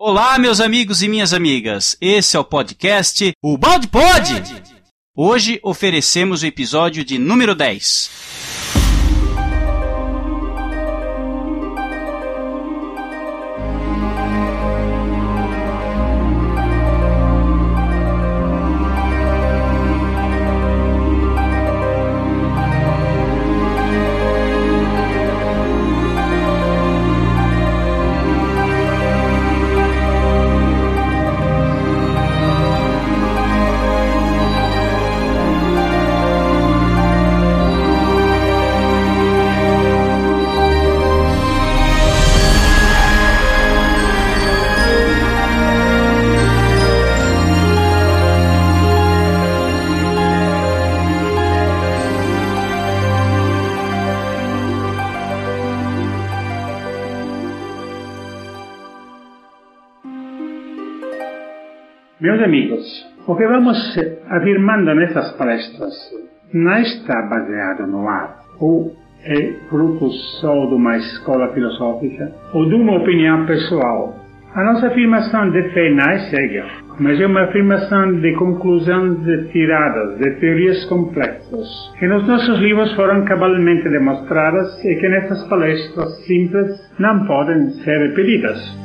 Olá, meus amigos e minhas amigas. Esse é o podcast O Balde Pode. Hoje oferecemos o episódio de número 10. Vamos afirmando nessas palestras não está baseado no ar, ou é fruto só de uma escola filosófica ou de uma opinião pessoal. A nossa afirmação de fé não é cega, mas é uma afirmação de conclusões tiradas de teorias complexas, que nos nossos livros foram cabalmente demonstradas e que nessas palestras simples não podem ser repetidas.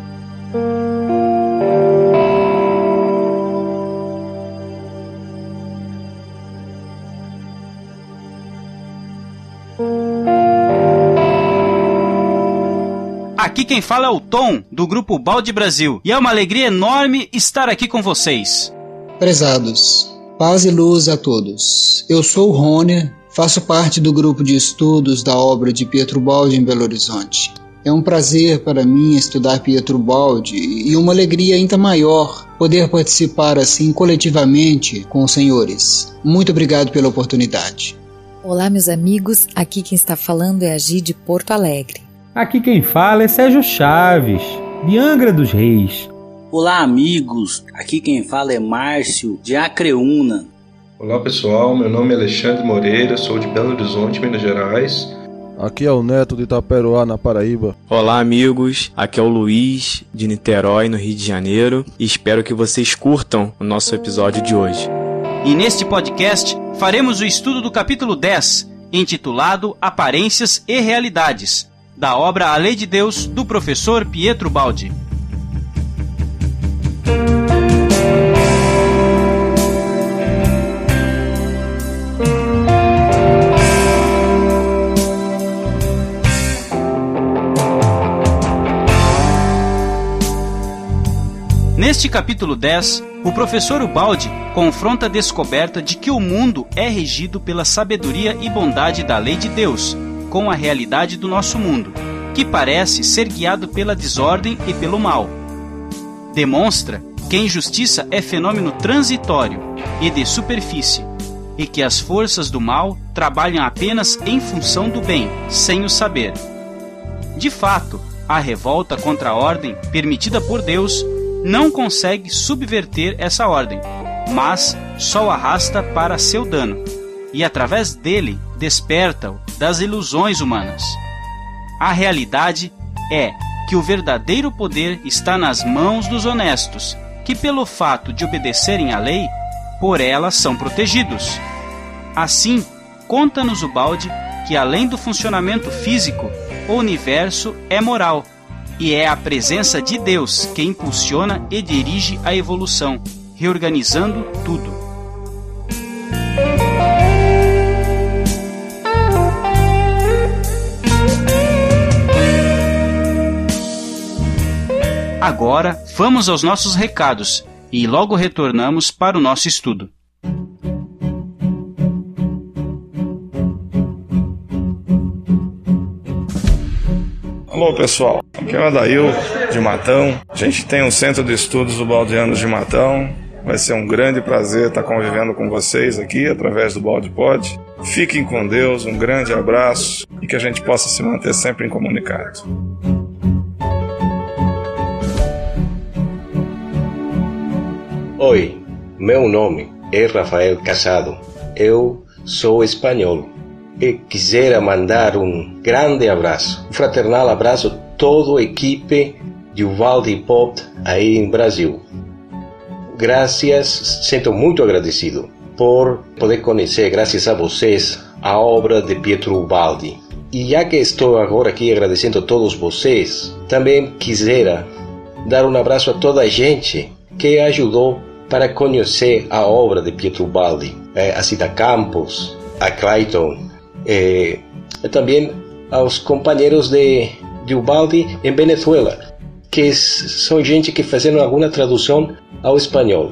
Aqui quem fala é o Tom, do grupo Balde Brasil, e é uma alegria enorme estar aqui com vocês. Prezados, paz e luz a todos. Eu sou o Rony, faço parte do grupo de estudos da obra de Pietro Baldi em Belo Horizonte. É um prazer para mim estudar Pietro Baldi e uma alegria ainda maior poder participar assim coletivamente com os senhores. Muito obrigado pela oportunidade. Olá, meus amigos. Aqui quem está falando é a Gi de Porto Alegre. Aqui quem fala é Sérgio Chaves, de Angra dos Reis. Olá, amigos. Aqui quem fala é Márcio, de Acreúna. Olá, pessoal. Meu nome é Alexandre Moreira, sou de Belo Horizonte, Minas Gerais. Aqui é o Neto de Itaperoá, na Paraíba. Olá, amigos. Aqui é o Luiz, de Niterói, no Rio de Janeiro. E espero que vocês curtam o nosso episódio de hoje. E neste podcast faremos o estudo do capítulo 10, intitulado Aparências e Realidades da obra A Lei de Deus, do professor Pietro Baldi. Neste capítulo 10, o professor Ubaldi confronta a descoberta de que o mundo é regido pela sabedoria e bondade da lei de Deus, com a realidade do nosso mundo, que parece ser guiado pela desordem e pelo mal. Demonstra que a injustiça é fenômeno transitório e de superfície, e que as forças do mal trabalham apenas em função do bem, sem o saber. De fato, a revolta contra a ordem permitida por Deus não consegue subverter essa ordem, mas só arrasta para seu dano, e através dele desperta-o das ilusões humanas. A realidade é que o verdadeiro poder está nas mãos dos honestos, que, pelo fato de obedecerem à lei, por ela são protegidos. Assim, conta-nos o balde que, além do funcionamento físico, o universo é moral, e é a presença de Deus que impulsiona e dirige a evolução, reorganizando tudo. Agora, vamos aos nossos recados e logo retornamos para o nosso estudo. Alô pessoal, aqui é o Adail de Matão. A gente tem um centro de estudos do Baldeanos de Matão. Vai ser um grande prazer estar convivendo com vocês aqui através do Balde Pod. Fiquem com Deus, um grande abraço e que a gente possa se manter sempre em comunicado. Oi, meu nome é Rafael Casado. Eu sou espanhol e quisera mandar um grande abraço, um fraternal abraço a toda a equipe de Uvalde Pop aí em Brasil. Graças, sinto muito agradecido por poder conhecer, graças a vocês, a obra de Pietro Ubaldi. E já que estou agora aqui agradecendo a todos vocês, também quisera dar um abraço a toda a gente que ajudou para conhecer a obra de Pietro Ubaldi, eh, a Cida Campos, a Clayton, eh, e também aos companheiros de, de Ubaldi em Venezuela, que são gente que fizeram alguma tradução ao espanhol.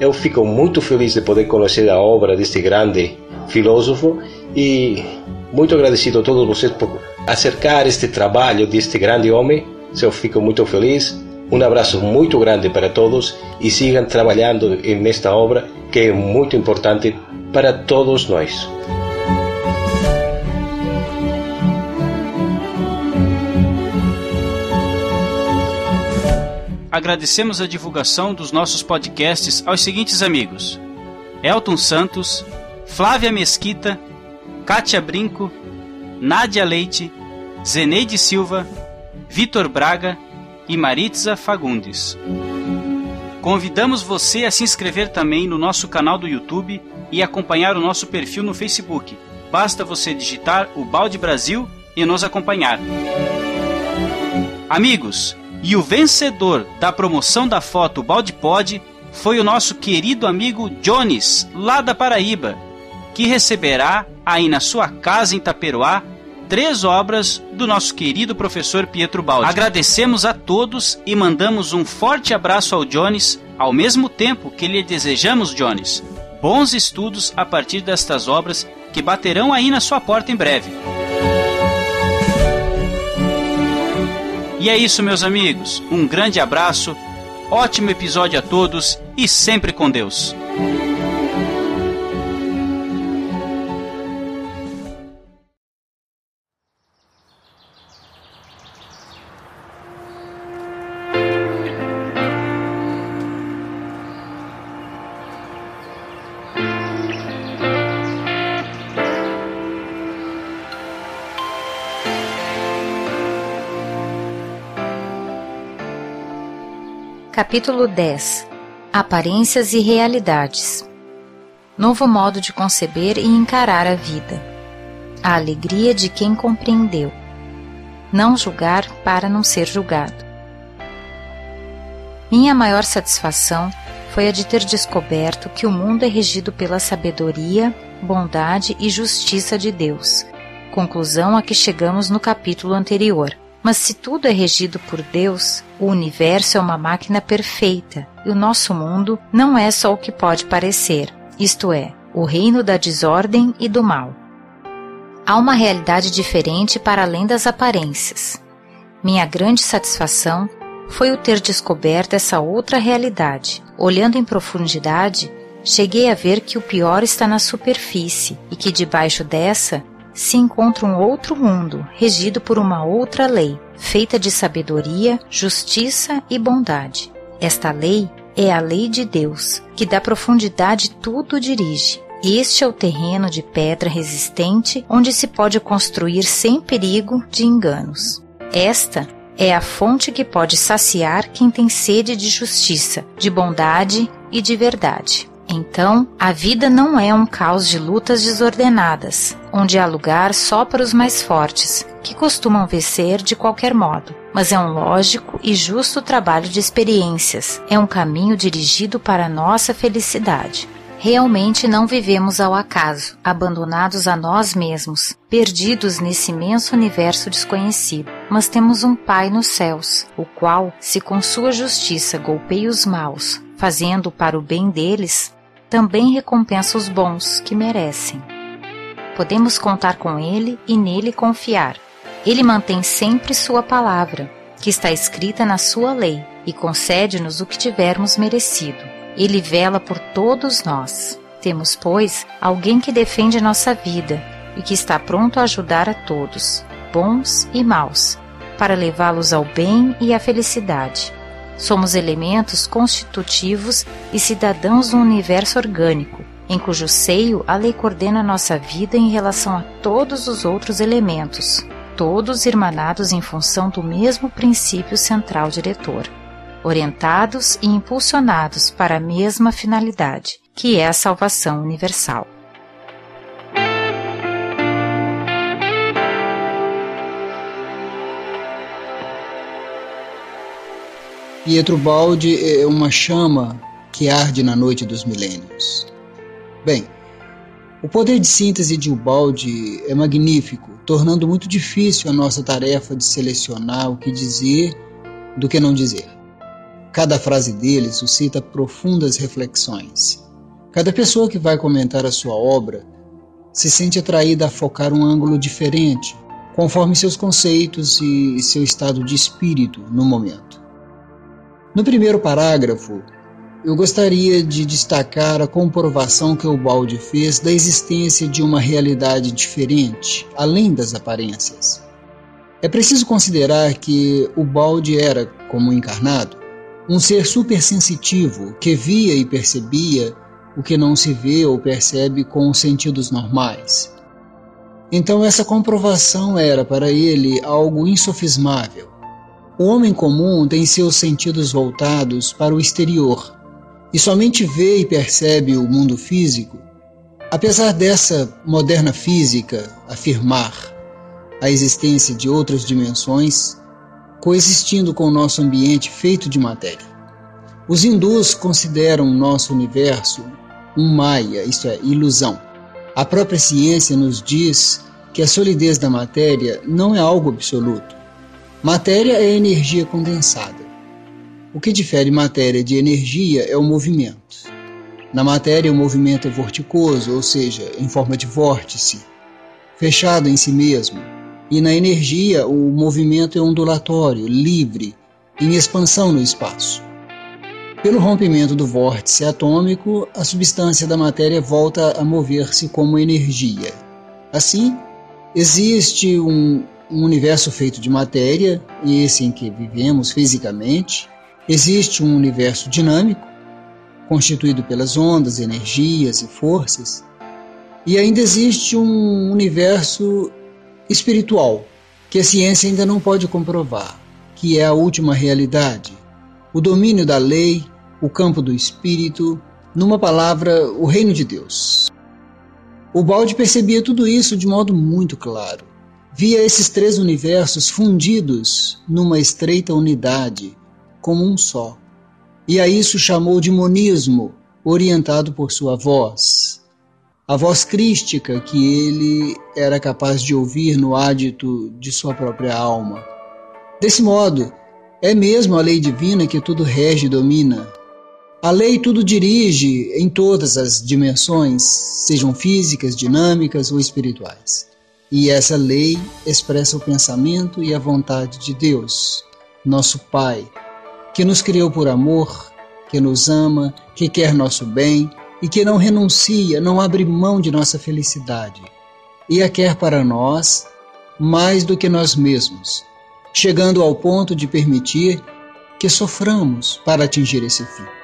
Eu fico muito feliz de poder conhecer a obra deste grande filósofo e muito agradecido a todos vocês por acercar este trabalho deste grande homem. Eu fico muito feliz. Um abraço muito grande para todos e sigam trabalhando nesta obra que é muito importante para todos nós. agradecemos a divulgação dos nossos podcasts aos seguintes amigos: Elton Santos, Flávia Mesquita, Kátia Brinco, Nádia Leite, Zeneide Silva, Vitor Braga e Maritza Fagundes. Convidamos você a se inscrever também no nosso canal do YouTube e acompanhar o nosso perfil no Facebook. Basta você digitar o Balde Brasil e nos acompanhar. Amigos, e o vencedor da promoção da foto Balde Pod foi o nosso querido amigo Jones, lá da Paraíba, que receberá aí na sua casa em Taperoá três obras do nosso querido professor Pietro Baldi. Agradecemos a todos e mandamos um forte abraço ao Jones, ao mesmo tempo que lhe desejamos, Jones, bons estudos a partir destas obras que baterão aí na sua porta em breve. E é isso, meus amigos. Um grande abraço, ótimo episódio a todos e sempre com Deus. Capítulo 10 Aparências e Realidades Novo modo de conceber e encarar a vida. A alegria de quem compreendeu. Não julgar para não ser julgado. Minha maior satisfação foi a de ter descoberto que o mundo é regido pela sabedoria, bondade e justiça de Deus, conclusão a que chegamos no capítulo anterior. Mas se tudo é regido por Deus, o universo é uma máquina perfeita e o nosso mundo não é só o que pode parecer, isto é, o reino da desordem e do mal. Há uma realidade diferente para além das aparências. Minha grande satisfação foi o ter descoberto essa outra realidade. Olhando em profundidade, cheguei a ver que o pior está na superfície e que debaixo dessa se encontra um outro mundo, regido por uma outra lei, feita de sabedoria, justiça e bondade. Esta lei é a lei de Deus, que da profundidade tudo dirige. Este é o terreno de pedra resistente onde se pode construir sem perigo de enganos. Esta é a fonte que pode saciar quem tem sede de justiça, de bondade e de verdade. Então, a vida não é um caos de lutas desordenadas, onde há lugar só para os mais fortes, que costumam vencer de qualquer modo, mas é um lógico e justo trabalho de experiências, é um caminho dirigido para a nossa felicidade. Realmente não vivemos ao acaso, abandonados a nós mesmos, perdidos nesse imenso universo desconhecido. Mas temos um Pai nos céus, o qual, se com sua justiça golpeia os maus, fazendo para o bem deles, também recompensa os bons que merecem. Podemos contar com Ele e nele confiar. Ele mantém sempre Sua palavra, que está escrita na Sua lei, e concede-nos o que tivermos merecido. Ele vela por todos nós. Temos, pois, alguém que defende nossa vida e que está pronto a ajudar a todos, bons e maus, para levá-los ao bem e à felicidade. Somos elementos constitutivos e cidadãos do universo orgânico, em cujo seio a lei coordena nossa vida em relação a todos os outros elementos. todos irmanados em função do mesmo princípio central diretor, orientados e impulsionados para a mesma finalidade, que é a salvação universal. Pietro Baldi é uma chama que arde na noite dos milênios. Bem, o poder de síntese de Ubaldi é magnífico, tornando muito difícil a nossa tarefa de selecionar o que dizer do que não dizer. Cada frase dele suscita profundas reflexões. Cada pessoa que vai comentar a sua obra se sente atraída a focar um ângulo diferente, conforme seus conceitos e seu estado de espírito no momento. No primeiro parágrafo, eu gostaria de destacar a comprovação que o Balde fez da existência de uma realidade diferente, além das aparências. É preciso considerar que o Balde era, como encarnado, um ser supersensitivo que via e percebia o que não se vê ou percebe com os sentidos normais. Então, essa comprovação era para ele algo insofismável. O homem comum tem seus sentidos voltados para o exterior, e somente vê e percebe o mundo físico, apesar dessa moderna física afirmar a existência de outras dimensões coexistindo com o nosso ambiente feito de matéria. Os hindus consideram o nosso universo um maya, isto é, ilusão. A própria ciência nos diz que a solidez da matéria não é algo absoluto. Matéria é energia condensada. O que difere matéria de energia é o movimento. Na matéria, o movimento é vorticoso, ou seja, em forma de vórtice, fechado em si mesmo. E na energia, o movimento é ondulatório, livre, em expansão no espaço. Pelo rompimento do vórtice atômico, a substância da matéria volta a mover-se como energia. Assim, existe um, um universo feito de matéria, esse em que vivemos fisicamente, Existe um universo dinâmico, constituído pelas ondas, energias e forças, e ainda existe um universo espiritual, que a ciência ainda não pode comprovar, que é a última realidade, o domínio da lei, o campo do espírito, numa palavra, o reino de Deus. O balde percebia tudo isso de modo muito claro. Via esses três universos fundidos numa estreita unidade como um só. E a isso chamou de monismo, orientado por sua voz. A voz crística que ele era capaz de ouvir no ádito de sua própria alma. Desse modo, é mesmo a lei divina que tudo rege e domina. A lei tudo dirige em todas as dimensões, sejam físicas, dinâmicas ou espirituais. E essa lei expressa o pensamento e a vontade de Deus, nosso Pai, que nos criou por amor, que nos ama, que quer nosso bem e que não renuncia, não abre mão de nossa felicidade e a quer para nós mais do que nós mesmos, chegando ao ponto de permitir que soframos para atingir esse fim.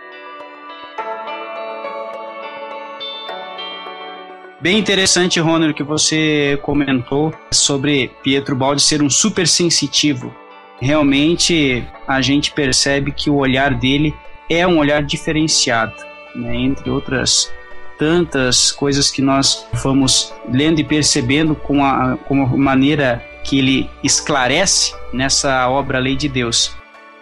Bem interessante, Ronald, que você comentou sobre Pietro Baldi ser um super sensitivo realmente a gente percebe que o olhar dele é um olhar diferenciado, né? entre outras tantas coisas que nós vamos lendo e percebendo com a, com a maneira que ele esclarece nessa obra Lei de Deus.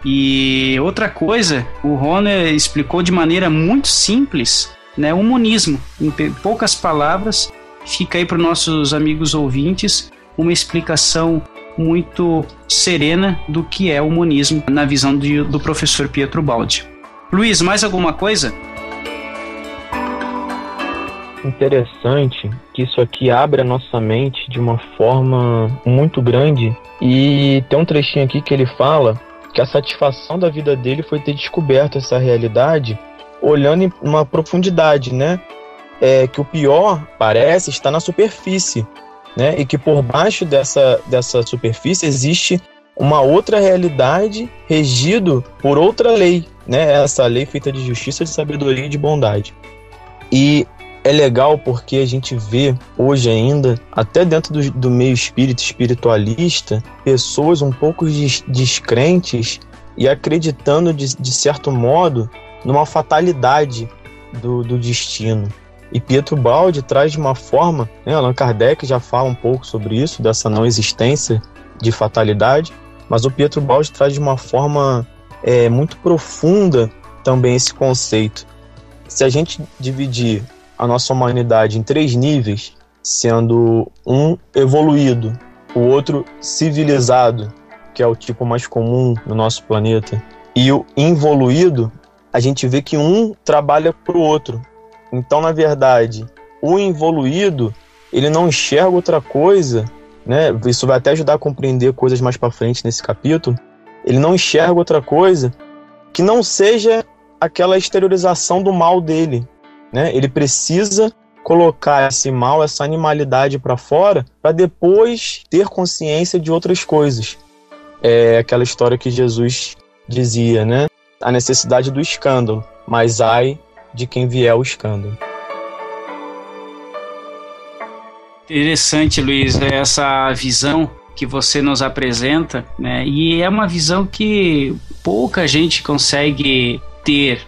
E outra coisa, o Roner explicou de maneira muito simples né, o monismo. Em poucas palavras, fica aí para os nossos amigos ouvintes uma explicação muito serena do que é o monismo na visão de, do professor Pietro Baldi. Luiz, mais alguma coisa? Interessante que isso aqui abre a nossa mente de uma forma muito grande e tem um trechinho aqui que ele fala que a satisfação da vida dele foi ter descoberto essa realidade olhando em uma profundidade, né? É que o pior parece estar na superfície, né? E que por baixo dessa, dessa superfície existe uma outra realidade regido por outra lei, né? Essa lei feita de justiça, de sabedoria e de bondade. E é legal porque a gente vê hoje ainda, até dentro do, do meio espírita espiritualista, pessoas um pouco des, descrentes e acreditando de, de certo modo numa fatalidade do, do destino. E Pietro Baldi traz de uma forma, né, Allan Kardec já fala um pouco sobre isso, dessa não existência de fatalidade, mas o Pietro Baldi traz de uma forma é, muito profunda também esse conceito. Se a gente dividir a nossa humanidade em três níveis, sendo um evoluído, o outro civilizado, que é o tipo mais comum no nosso planeta, e o involuído, a gente vê que um trabalha para o outro. Então, na verdade, o involuído ele não enxerga outra coisa, né? Isso vai até ajudar a compreender coisas mais para frente nesse capítulo. Ele não enxerga outra coisa que não seja aquela exteriorização do mal dele, né? Ele precisa colocar esse mal, essa animalidade para fora, para depois ter consciência de outras coisas. É aquela história que Jesus dizia, né? A necessidade do escândalo, mas ai de quem vier o escândalo. Interessante, Luiz, essa visão que você nos apresenta, né? E é uma visão que pouca gente consegue ter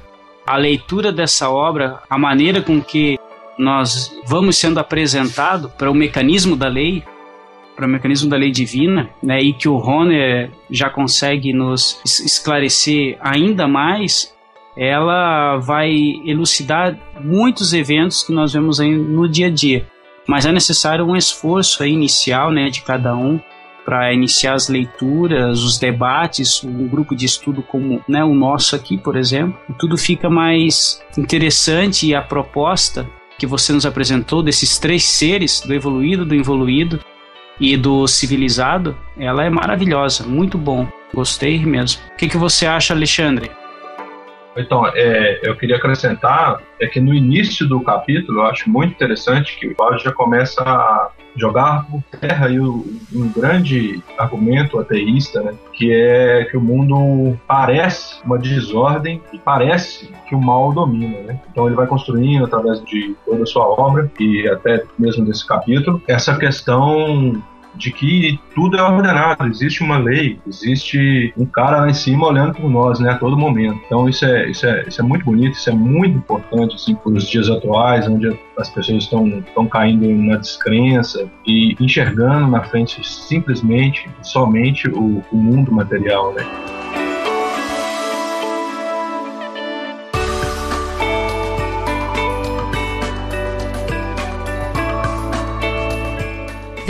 a leitura dessa obra, a maneira com que nós vamos sendo apresentado para o mecanismo da lei, para o mecanismo da lei divina, né, e que o Rone já consegue nos esclarecer ainda mais, ela vai elucidar muitos eventos que nós vemos aí no dia a dia. Mas é necessário um esforço inicial né, de cada um para iniciar as leituras, os debates, um grupo de estudo como né, o nosso aqui, por exemplo, tudo fica mais interessante e a proposta que você nos apresentou desses três seres, do evoluído, do involuído e do civilizado, ela é maravilhosa, muito bom, gostei mesmo. O que, que você acha, Alexandre? Então, é, eu queria acrescentar é que no início do capítulo eu acho muito interessante que o Paulo já começa a jogar por terra aí um grande argumento ateísta, né, que é que o mundo parece uma desordem e parece que o mal domina. Né? Então ele vai construindo através de toda a sua obra e até mesmo desse capítulo essa questão de que tudo é ordenado, existe uma lei, existe um cara lá em cima olhando por nós, né, a todo momento. Então isso é, isso é, isso é muito bonito, isso é muito importante, assim, para os dias atuais, onde as pessoas estão, estão caindo na descrença e enxergando na frente simplesmente, somente o, o mundo material, né.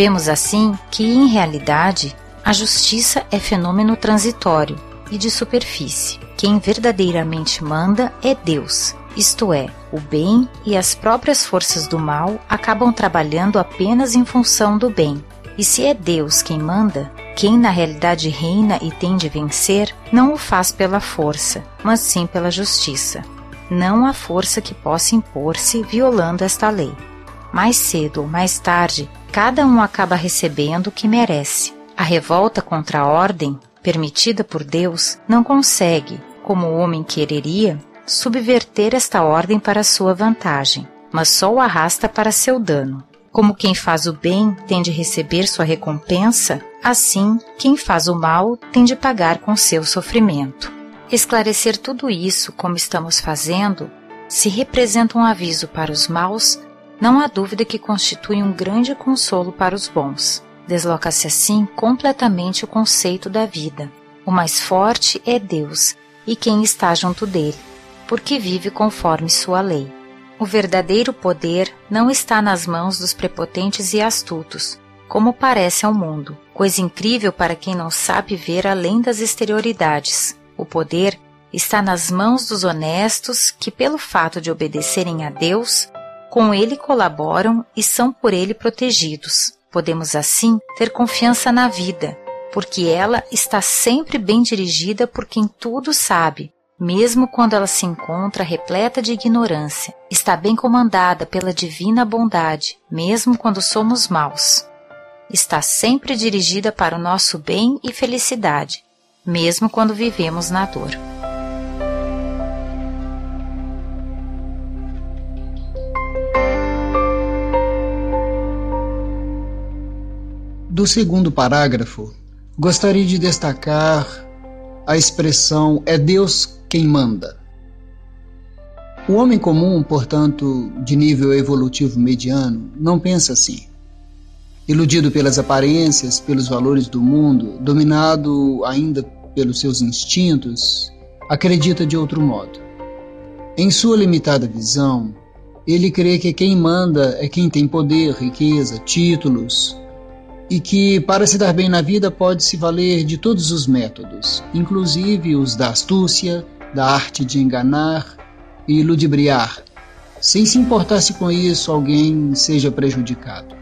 Vemos assim que, em realidade, a justiça é fenômeno transitório e de superfície. Quem verdadeiramente manda é Deus, isto é, o bem e as próprias forças do mal acabam trabalhando apenas em função do bem. E se é Deus quem manda, quem na realidade reina e tem de vencer, não o faz pela força, mas sim pela justiça. Não há força que possa impor-se violando esta lei. Mais cedo ou mais tarde, cada um acaba recebendo o que merece. A revolta contra a ordem, permitida por Deus, não consegue, como o homem quereria, subverter esta ordem para sua vantagem, mas só o arrasta para seu dano. Como quem faz o bem tem de receber sua recompensa, assim quem faz o mal tem de pagar com seu sofrimento. Esclarecer tudo isso, como estamos fazendo, se representa um aviso para os maus não há dúvida que constitui um grande consolo para os bons. Desloca-se assim completamente o conceito da vida. O mais forte é Deus e quem está junto dele, porque vive conforme sua lei. O verdadeiro poder não está nas mãos dos prepotentes e astutos, como parece ao mundo, coisa incrível para quem não sabe ver além das exterioridades. O poder está nas mãos dos honestos que, pelo fato de obedecerem a Deus, com ele colaboram e são por ele protegidos. Podemos assim ter confiança na vida, porque ela está sempre bem dirigida por quem tudo sabe, mesmo quando ela se encontra repleta de ignorância. Está bem comandada pela divina bondade, mesmo quando somos maus. Está sempre dirigida para o nosso bem e felicidade, mesmo quando vivemos na dor. Do segundo parágrafo, gostaria de destacar a expressão é Deus quem manda. O homem comum, portanto, de nível evolutivo mediano, não pensa assim. Iludido pelas aparências, pelos valores do mundo, dominado ainda pelos seus instintos, acredita de outro modo. Em sua limitada visão, ele crê que quem manda é quem tem poder, riqueza, títulos, e que para se dar bem na vida pode se valer de todos os métodos, inclusive os da astúcia, da arte de enganar e ludibriar, sem se importar se com isso alguém seja prejudicado.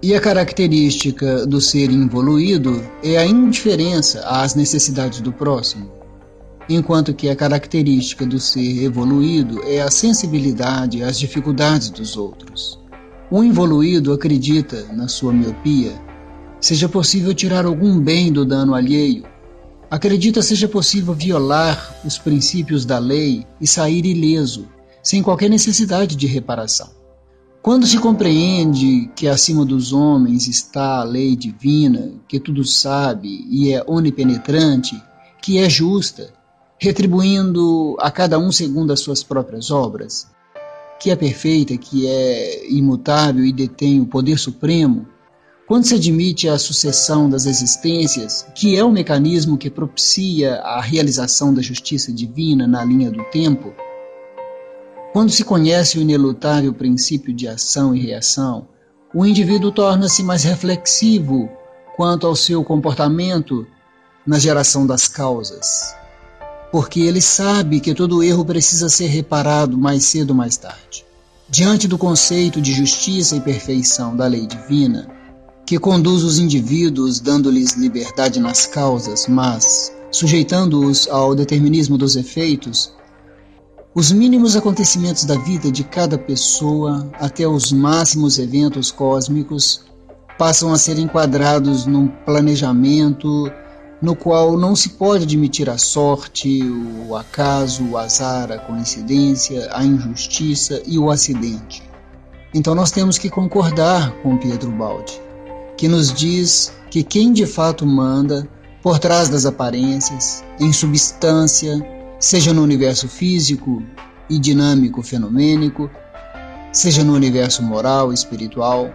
E a característica do ser involuído é a indiferença às necessidades do próximo, enquanto que a característica do ser evoluído é a sensibilidade às dificuldades dos outros. O involuído acredita, na sua miopia, seja possível tirar algum bem do dano alheio. Acredita seja possível violar os princípios da lei e sair ileso, sem qualquer necessidade de reparação. Quando se compreende que acima dos homens está a lei divina, que tudo sabe e é onipenetrante, que é justa, retribuindo a cada um segundo as suas próprias obras, que é perfeita, que é imutável e detém o poder supremo, quando se admite a sucessão das existências, que é o mecanismo que propicia a realização da justiça divina na linha do tempo, quando se conhece o inelutável princípio de ação e reação, o indivíduo torna-se mais reflexivo quanto ao seu comportamento na geração das causas porque ele sabe que todo erro precisa ser reparado mais cedo ou mais tarde. Diante do conceito de justiça e perfeição da lei divina, que conduz os indivíduos dando-lhes liberdade nas causas, mas sujeitando-os ao determinismo dos efeitos, os mínimos acontecimentos da vida de cada pessoa até os máximos eventos cósmicos passam a ser enquadrados num planejamento no qual não se pode admitir a sorte, o acaso, o azar, a coincidência, a injustiça e o acidente. Então nós temos que concordar com Pedro Baldi, que nos diz que quem de fato manda, por trás das aparências, em substância, seja no universo físico e dinâmico fenomênico, seja no universo moral e espiritual,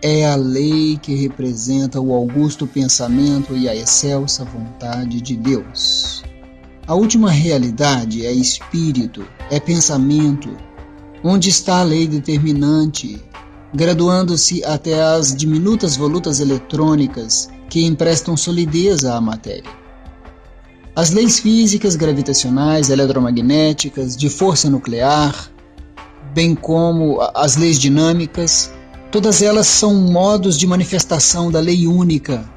é a lei que representa o augusto pensamento e a excelsa vontade de Deus. A última realidade é espírito, é pensamento, onde está a lei determinante, graduando-se até as diminutas volutas eletrônicas que emprestam solidez à matéria. As leis físicas, gravitacionais, eletromagnéticas, de força nuclear, bem como as leis dinâmicas, Todas elas são modos de manifestação da lei única,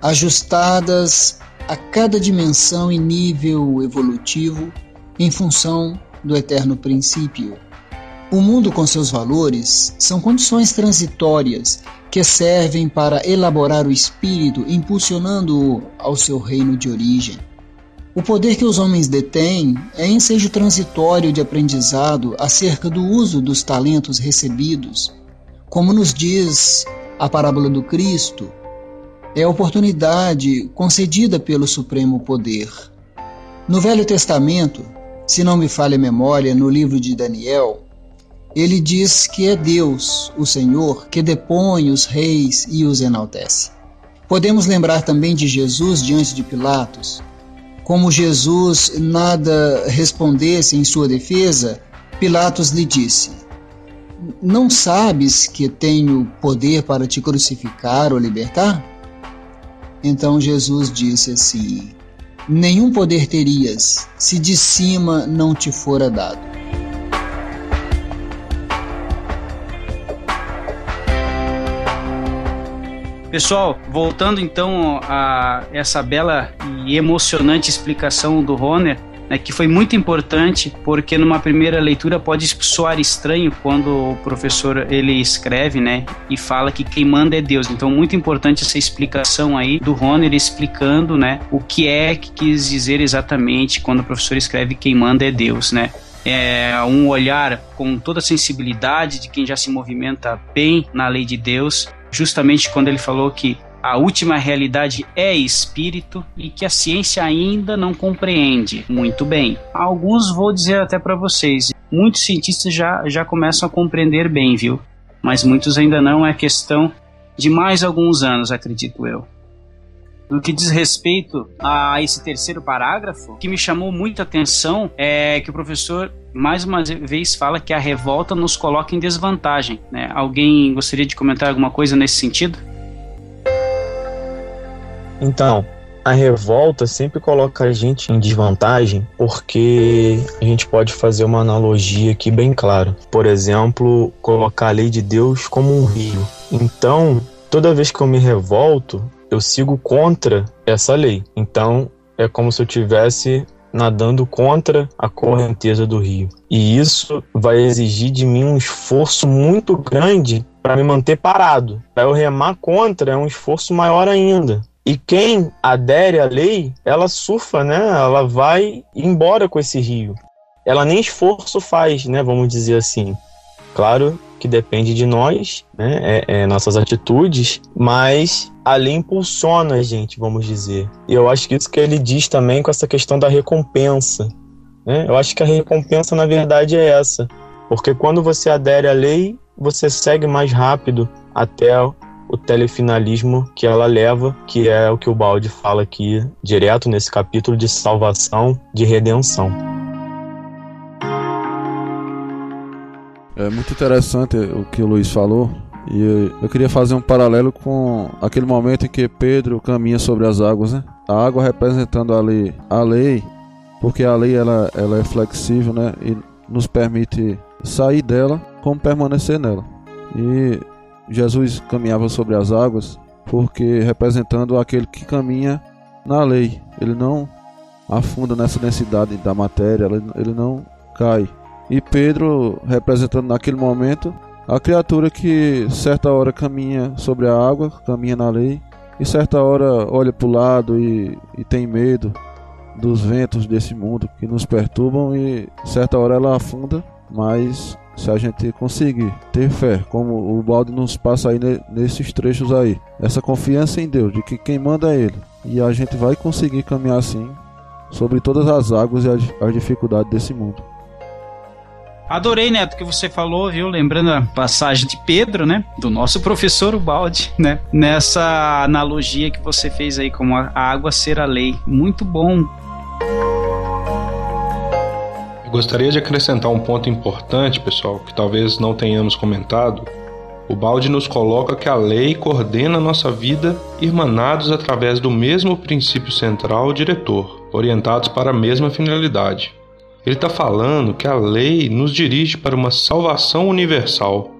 ajustadas a cada dimensão e nível evolutivo em função do eterno princípio. O mundo com seus valores são condições transitórias que servem para elaborar o espírito, impulsionando-o ao seu reino de origem. O poder que os homens detêm é ensejo transitório de aprendizado acerca do uso dos talentos recebidos como nos diz a parábola do Cristo, é a oportunidade concedida pelo Supremo Poder. No Velho Testamento, se não me falha a memória, no livro de Daniel, ele diz que é Deus, o Senhor, que depõe os reis e os enaltece. Podemos lembrar também de Jesus diante de Pilatos. Como Jesus nada respondesse em sua defesa, Pilatos lhe disse: não sabes que tenho poder para te crucificar ou libertar? Então Jesus disse assim: Nenhum poder terias se de cima não te fora dado. Pessoal, voltando então a essa bela e emocionante explicação do Roner, né, que foi muito importante porque numa primeira leitura pode soar estranho quando o professor ele escreve, né, e fala que quem manda é Deus. Então muito importante essa explicação aí do Roner explicando, né, o que é que quis dizer exatamente quando o professor escreve quem manda é Deus, né? É um olhar com toda a sensibilidade de quem já se movimenta bem na lei de Deus, justamente quando ele falou que a última realidade é espírito e que a ciência ainda não compreende muito bem. Alguns vou dizer até para vocês, muitos cientistas já, já começam a compreender bem, viu? Mas muitos ainda não, é questão de mais alguns anos, acredito eu. No que diz respeito a esse terceiro parágrafo, o que me chamou muita atenção é que o professor mais uma vez fala que a revolta nos coloca em desvantagem. Né? Alguém gostaria de comentar alguma coisa nesse sentido? Então, a revolta sempre coloca a gente em desvantagem porque a gente pode fazer uma analogia aqui bem clara. Por exemplo, colocar a lei de Deus como um rio. Então, toda vez que eu me revolto, eu sigo contra essa lei. Então, é como se eu tivesse nadando contra a correnteza do rio. E isso vai exigir de mim um esforço muito grande para me manter parado. Para eu remar contra é um esforço maior ainda. E quem adere à lei, ela surfa, né? Ela vai embora com esse rio. Ela nem esforço faz, né? Vamos dizer assim. Claro que depende de nós, né? É, é, nossas atitudes, mas a lei impulsiona a gente, vamos dizer. E eu acho que isso que ele diz também com essa questão da recompensa. Né? Eu acho que a recompensa, na verdade, é essa. Porque quando você adere à lei, você segue mais rápido até o telefinalismo que ela leva, que é o que o Balde fala aqui direto nesse capítulo de salvação, de redenção. É muito interessante o que o Luiz falou. E eu queria fazer um paralelo com aquele momento em que Pedro caminha sobre as águas, né? A água representando ali a lei, porque a lei ela, ela é flexível, né? E nos permite sair dela como permanecer nela. E Jesus caminhava sobre as águas porque representando aquele que caminha na lei. Ele não afunda nessa densidade da matéria, ele, não cai. E Pedro representando naquele momento a criatura que certa hora caminha sobre a água, caminha na lei, e certa hora olha para o lado e, e tem medo dos ventos desse mundo que nos perturbam e certa hora ela afunda, mas se a gente conseguir ter fé, como o balde nos passa aí nesses trechos aí, essa confiança em Deus, de que quem manda é Ele, e a gente vai conseguir caminhar assim sobre todas as águas e as, dificuldades desse mundo. Adorei, Neto, que você falou, viu? Lembrando a passagem de Pedro, né? Do nosso professor Ubaldi, né? Nessa analogia que você fez aí, como a água ser a lei. Muito bom. Eu gostaria de acrescentar um ponto importante, pessoal, que talvez não tenhamos comentado. O balde nos coloca que a lei coordena nossa vida, irmanados através do mesmo princípio central diretor, orientados para a mesma finalidade. Ele está falando que a lei nos dirige para uma salvação universal,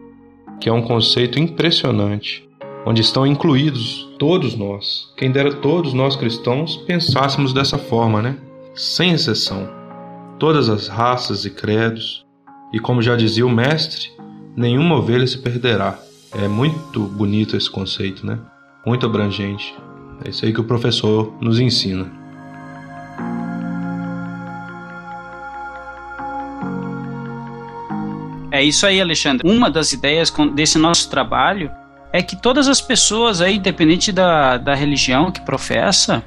que é um conceito impressionante, onde estão incluídos todos nós. Quem dera todos nós cristãos pensássemos dessa forma, né? Sem exceção. Todas as raças e credos. E como já dizia o mestre, nenhuma ovelha se perderá. É muito bonito esse conceito, né? Muito abrangente. É isso aí que o professor nos ensina. É isso aí, Alexandre. Uma das ideias desse nosso trabalho é que todas as pessoas aí, independente da, da religião que professa,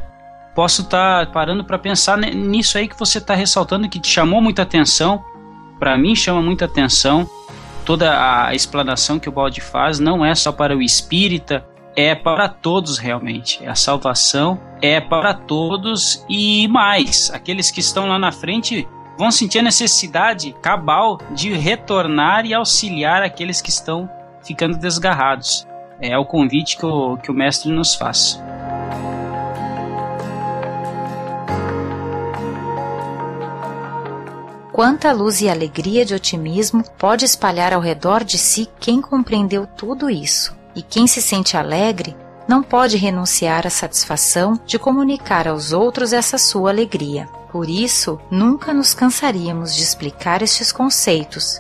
possam estar tá parando para pensar nisso aí que você está ressaltando, que te chamou muita atenção. Para mim, chama muita atenção. Toda a explanação que o Balde faz não é só para o espírita, é para todos realmente. A salvação é para todos e mais. Aqueles que estão lá na frente vão sentir a necessidade cabal de retornar e auxiliar aqueles que estão ficando desgarrados. É o convite que o, que o mestre nos faz. Quanta luz e alegria de otimismo pode espalhar ao redor de si quem compreendeu tudo isso. E quem se sente alegre não pode renunciar à satisfação de comunicar aos outros essa sua alegria. Por isso, nunca nos cansaríamos de explicar estes conceitos,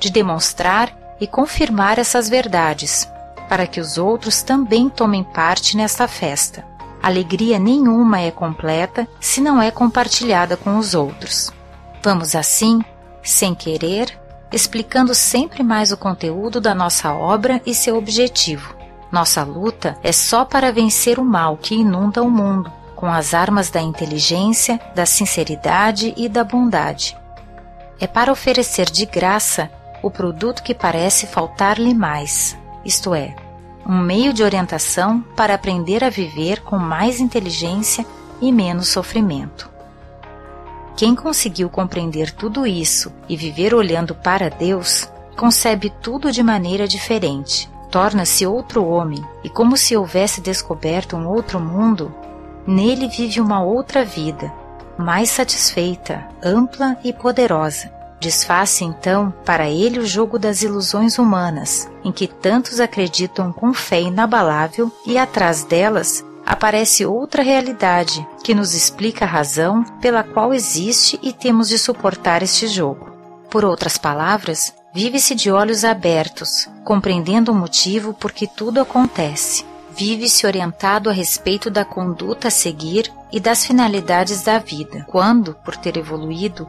de demonstrar e confirmar essas verdades, para que os outros também tomem parte nesta festa. Alegria nenhuma é completa se não é compartilhada com os outros. Vamos assim, sem querer, explicando sempre mais o conteúdo da nossa obra e seu objetivo. Nossa luta é só para vencer o mal que inunda o mundo, com as armas da inteligência, da sinceridade e da bondade. É para oferecer de graça o produto que parece faltar-lhe mais, isto é, um meio de orientação para aprender a viver com mais inteligência e menos sofrimento. Quem conseguiu compreender tudo isso e viver olhando para Deus, concebe tudo de maneira diferente, torna-se outro homem e, como se houvesse descoberto um outro mundo, nele vive uma outra vida, mais satisfeita, ampla e poderosa. Desfaz-se então para ele o jogo das ilusões humanas, em que tantos acreditam com fé inabalável e atrás delas aparece outra realidade que nos explica a razão pela qual existe e temos de suportar este jogo. Por outras palavras, vive-se de olhos abertos, compreendendo o motivo por que tudo acontece. Vive-se orientado a respeito da conduta a seguir e das finalidades da vida. Quando, por ter evoluído,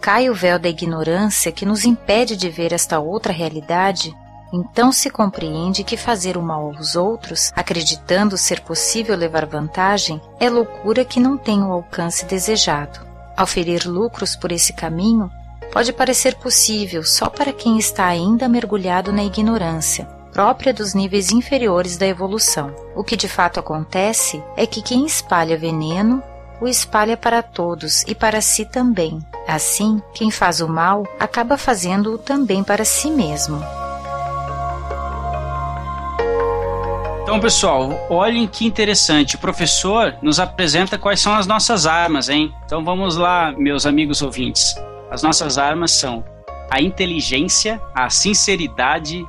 cai o véu da ignorância que nos impede de ver esta outra realidade, então se compreende que fazer o mal aos outros, acreditando ser possível levar vantagem, é loucura que não tem o alcance desejado. Ao ferir lucros por esse caminho, pode parecer possível só para quem está ainda mergulhado na ignorância, própria dos níveis inferiores da evolução. O que de fato acontece é que quem espalha veneno o espalha para todos e para si também. Assim, quem faz o mal acaba fazendo-o também para si mesmo. Então, pessoal, olhem que interessante. O professor nos apresenta quais são as nossas armas, hein? Então vamos lá, meus amigos ouvintes. As nossas armas são a inteligência, a sinceridade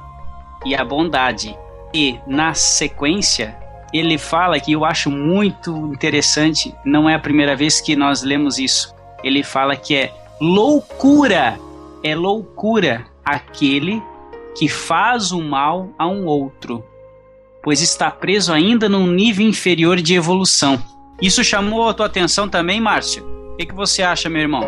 e a bondade. E, na sequência, ele fala que eu acho muito interessante, não é a primeira vez que nós lemos isso. Ele fala que é loucura, é loucura aquele que faz o mal a um outro, pois está preso ainda num nível inferior de evolução. Isso chamou a tua atenção também, Márcio? O que, que você acha, meu irmão?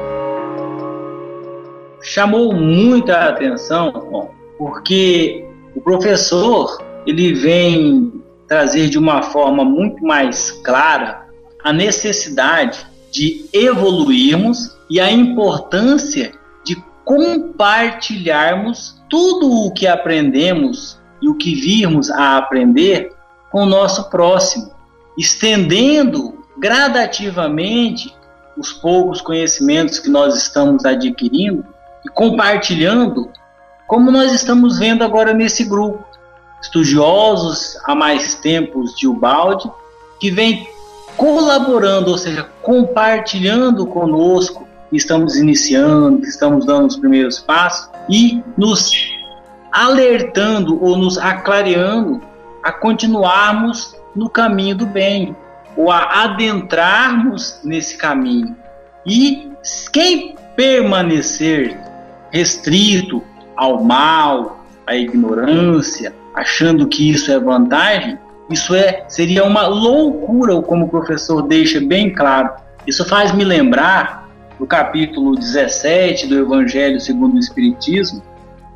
Chamou muita atenção, porque o professor ele vem trazer de uma forma muito mais clara a necessidade de evoluirmos e a importância de compartilharmos tudo o que aprendemos e o que virmos a aprender com o nosso próximo, estendendo gradativamente os poucos conhecimentos que nós estamos adquirindo e compartilhando, como nós estamos vendo agora nesse grupo estudiosos há mais tempos de Ubaldi, que vem colaborando, ou seja, compartilhando conosco que estamos iniciando, que estamos dando os primeiros passos e nos alertando ou nos aclareando a continuarmos no caminho do bem ou a adentrarmos nesse caminho. E quem permanecer restrito ao mal, à ignorância, achando que isso é vantagem, isso é seria uma loucura, como o professor deixa bem claro. Isso faz me lembrar do capítulo 17 do Evangelho segundo o Espiritismo,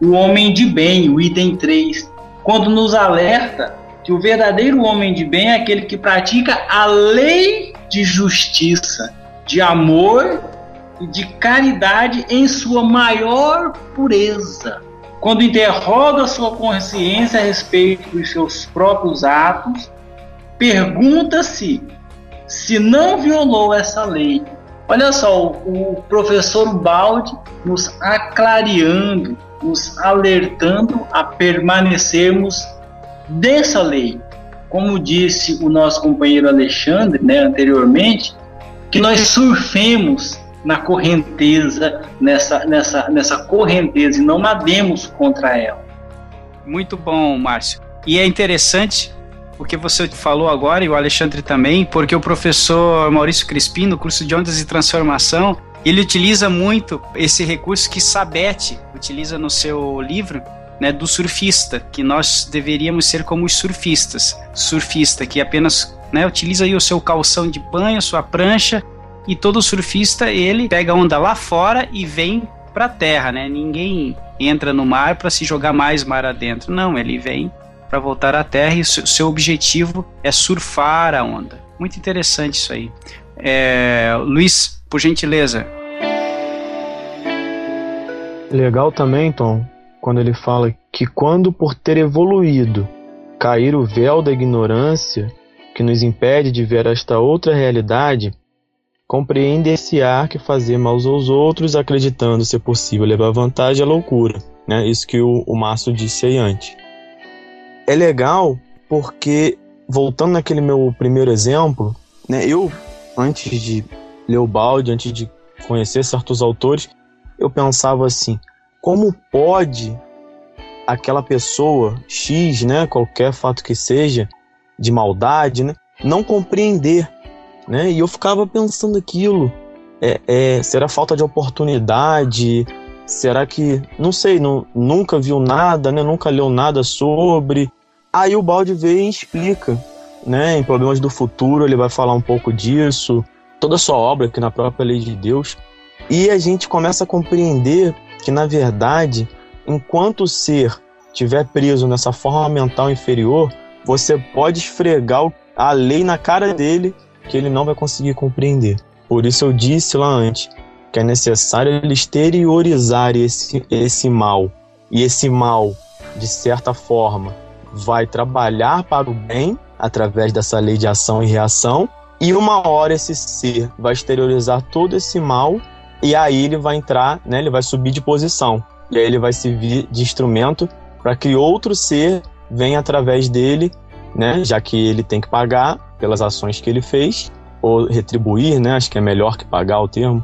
o homem de bem, o item 3, quando nos alerta que o verdadeiro homem de bem é aquele que pratica a lei de justiça, de amor de caridade em sua maior pureza quando interroga sua consciência a respeito dos seus próprios atos, pergunta-se se não violou essa lei. Olha só, o professor Balde nos aclareando, nos alertando a permanecermos dessa lei. Como disse o nosso companheiro Alexandre né, anteriormente, que nós surfemos na correnteza, nessa, nessa, nessa correnteza e não nademos contra ela. Muito bom, Márcio. E é interessante porque você falou agora e o Alexandre também, porque o professor Maurício Crispim, no curso de Ondas de Transformação, ele utiliza muito esse recurso que Sabete utiliza no seu livro, né, do surfista, que nós deveríamos ser como os surfistas. Surfista que apenas né, utiliza aí o seu calção de banho, sua prancha e todo surfista ele pega onda lá fora e vem para a terra, né? Ninguém entra no mar para se jogar mais mar adentro. Não, ele vem para voltar à Terra e seu objetivo é surfar a onda. Muito interessante isso aí. É, Luiz, por gentileza. Legal também, Tom, quando ele fala que quando por ter evoluído cair o véu da ignorância que nos impede de ver esta outra realidade, compreender-se-á que fazer mal aos outros, acreditando ser possível levar vantagem à loucura. Né? Isso que o, o Márcio disse aí antes. É legal porque, voltando naquele meu primeiro exemplo, né, eu, antes de ler o balde, antes de conhecer certos autores, eu pensava assim: como pode aquela pessoa X, né, qualquer fato que seja, de maldade, né, não compreender, né? E eu ficava pensando aquilo. É, é, será falta de oportunidade? Será que não sei, não, nunca viu nada, né? Nunca leu nada sobre. Aí o Balde veio e explica, né? Em Problemas do Futuro ele vai falar um pouco disso, toda a sua obra aqui na própria Lei de Deus. E a gente começa a compreender que na verdade, enquanto o ser estiver preso nessa forma mental inferior, você pode esfregar a lei na cara dele que ele não vai conseguir compreender. Por isso eu disse lá antes que é necessário ele exteriorizar esse, esse mal. E esse mal, de certa forma, vai trabalhar para o bem através dessa lei de ação e reação. E uma hora esse ser vai exteriorizar todo esse mal e aí ele vai entrar, né, ele vai subir de posição. E aí ele vai servir de instrumento para que outro ser venha através dele, né, já que ele tem que pagar pelas ações que ele fez, ou retribuir, né, acho que é melhor que pagar o termo,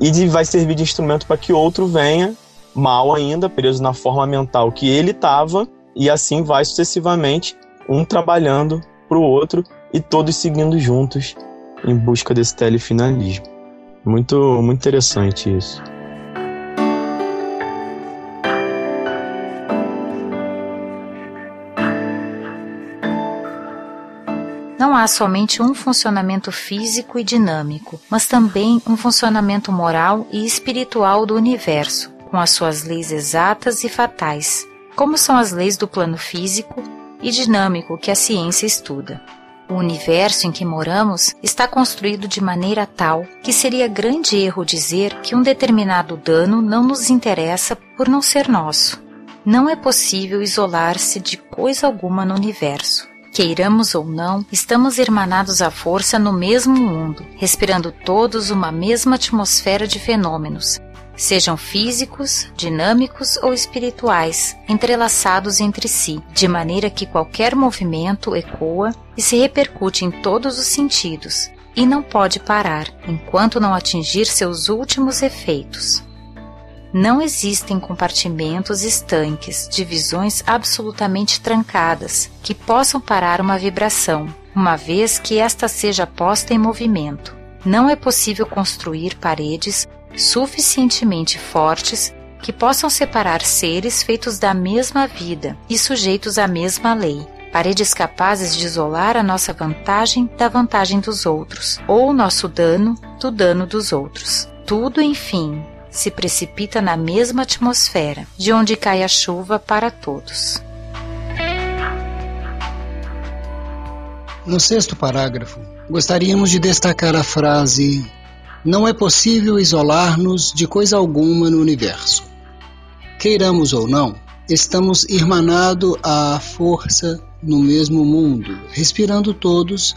e de, vai servir de instrumento para que outro venha, mal ainda, preso na forma mental que ele estava, e assim vai sucessivamente, um trabalhando para o outro e todos seguindo juntos em busca desse telefinalismo. Muito, muito interessante isso. Não há somente um funcionamento físico e dinâmico, mas também um funcionamento moral e espiritual do universo, com as suas leis exatas e fatais, como são as leis do plano físico e dinâmico que a ciência estuda. O universo em que moramos está construído de maneira tal que seria grande erro dizer que um determinado dano não nos interessa por não ser nosso. Não é possível isolar-se de coisa alguma no universo. Queiramos ou não, estamos irmanados à força no mesmo mundo, respirando todos uma mesma atmosfera de fenômenos, sejam físicos, dinâmicos ou espirituais, entrelaçados entre si, de maneira que qualquer movimento ecoa e se repercute em todos os sentidos, e não pode parar enquanto não atingir seus últimos efeitos. Não existem compartimentos estanques, divisões absolutamente trancadas, que possam parar uma vibração, uma vez que esta seja posta em movimento. Não é possível construir paredes suficientemente fortes que possam separar seres feitos da mesma vida e sujeitos à mesma lei. Paredes capazes de isolar a nossa vantagem da vantagem dos outros, ou o nosso dano do dano dos outros. Tudo, enfim, se precipita na mesma atmosfera, de onde cai a chuva para todos. No sexto parágrafo, gostaríamos de destacar a frase: Não é possível isolar-nos de coisa alguma no universo. Queiramos ou não, estamos irmanados à força no mesmo mundo, respirando todos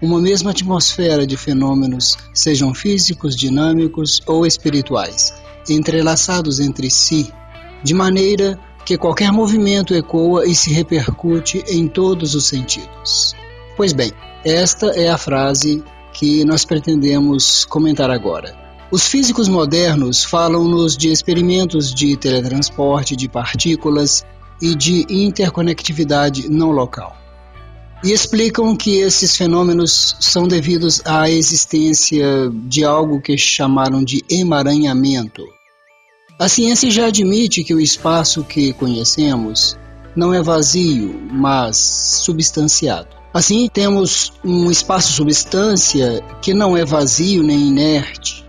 uma mesma atmosfera de fenômenos, sejam físicos, dinâmicos ou espirituais, entrelaçados entre si, de maneira que qualquer movimento ecoa e se repercute em todos os sentidos. Pois bem, esta é a frase que nós pretendemos comentar agora. Os físicos modernos falam-nos de experimentos de teletransporte de partículas e de interconectividade não local e explicam que esses fenômenos são devidos à existência de algo que chamaram de emaranhamento. A ciência já admite que o espaço que conhecemos não é vazio, mas substanciado. Assim, temos um espaço-substância que não é vazio nem inerte.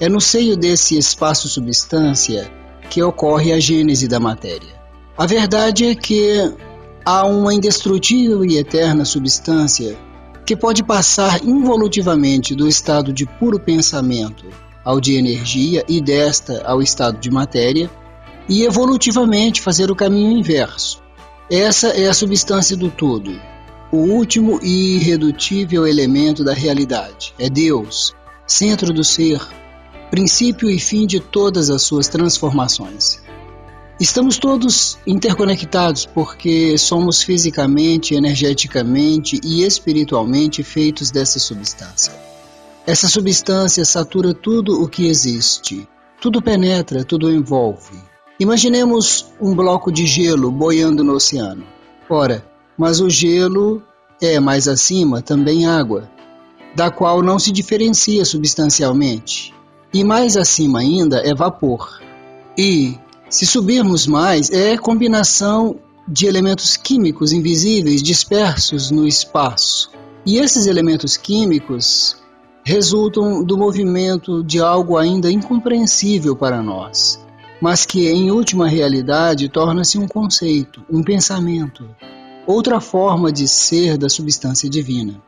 É no seio desse espaço-substância que ocorre a gênese da matéria. A verdade é que há uma indestrutível e eterna substância que pode passar involutivamente do estado de puro pensamento ao de energia e desta ao estado de matéria e evolutivamente fazer o caminho inverso. Essa é a substância do todo, o último e irredutível elemento da realidade. É Deus, centro do ser, princípio e fim de todas as suas transformações. Estamos todos interconectados porque somos fisicamente, energeticamente e espiritualmente feitos dessa substância. Essa substância satura tudo o que existe. Tudo penetra, tudo envolve. Imaginemos um bloco de gelo boiando no oceano. Ora, mas o gelo é mais acima também água, da qual não se diferencia substancialmente. E mais acima ainda é vapor. E, se subirmos mais, é combinação de elementos químicos invisíveis dispersos no espaço. E esses elementos químicos resultam do movimento de algo ainda incompreensível para nós, mas que em última realidade torna-se um conceito, um pensamento, outra forma de ser da substância divina.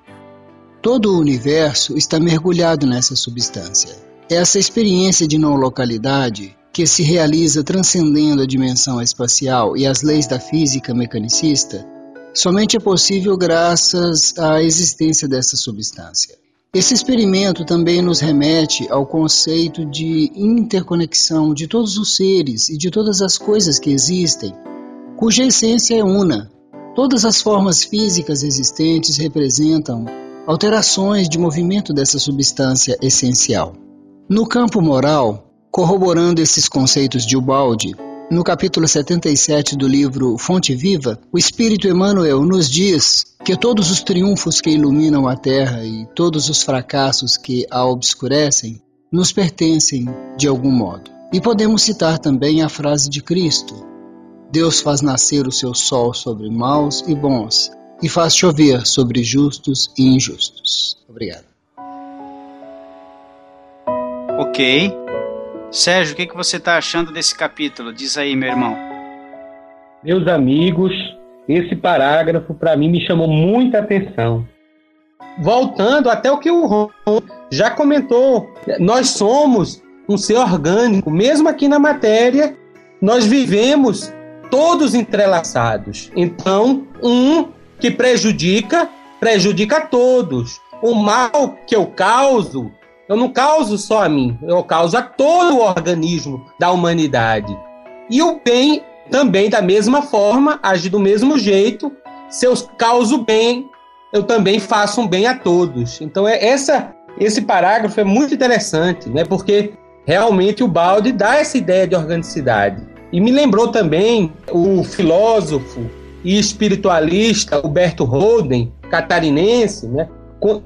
Todo o universo está mergulhado nessa substância. Essa experiência de não localidade, que se realiza transcendendo a dimensão espacial e as leis da física mecanicista, somente é possível graças à existência dessa substância. Esse experimento também nos remete ao conceito de interconexão de todos os seres e de todas as coisas que existem, cuja essência é una. Todas as formas físicas existentes representam alterações de movimento dessa substância essencial. No campo moral, corroborando esses conceitos de Ubaldi, no capítulo 77 do livro Fonte Viva, o Espírito Emmanuel nos diz que todos os triunfos que iluminam a Terra e todos os fracassos que a obscurecem nos pertencem de algum modo. E podemos citar também a frase de Cristo: Deus faz nascer o seu sol sobre maus e bons, e faz chover sobre justos e injustos. Obrigado. Ok. Sérgio, o que, que você está achando desse capítulo? Diz aí, meu irmão. Meus amigos, esse parágrafo para mim me chamou muita atenção. Voltando até o que o Ron já comentou, nós somos um ser orgânico, mesmo aqui na matéria, nós vivemos todos entrelaçados. Então, um que prejudica, prejudica a todos. O mal que eu causo eu não causo só a mim, eu causo a todo o organismo da humanidade. E o bem também, da mesma forma, age do mesmo jeito. Se eu causo bem, eu também faço um bem a todos. Então, é essa, esse parágrafo é muito interessante, né? porque realmente o Balde dá essa ideia de organicidade. E me lembrou também o filósofo e espiritualista Huberto Roden, catarinense, né?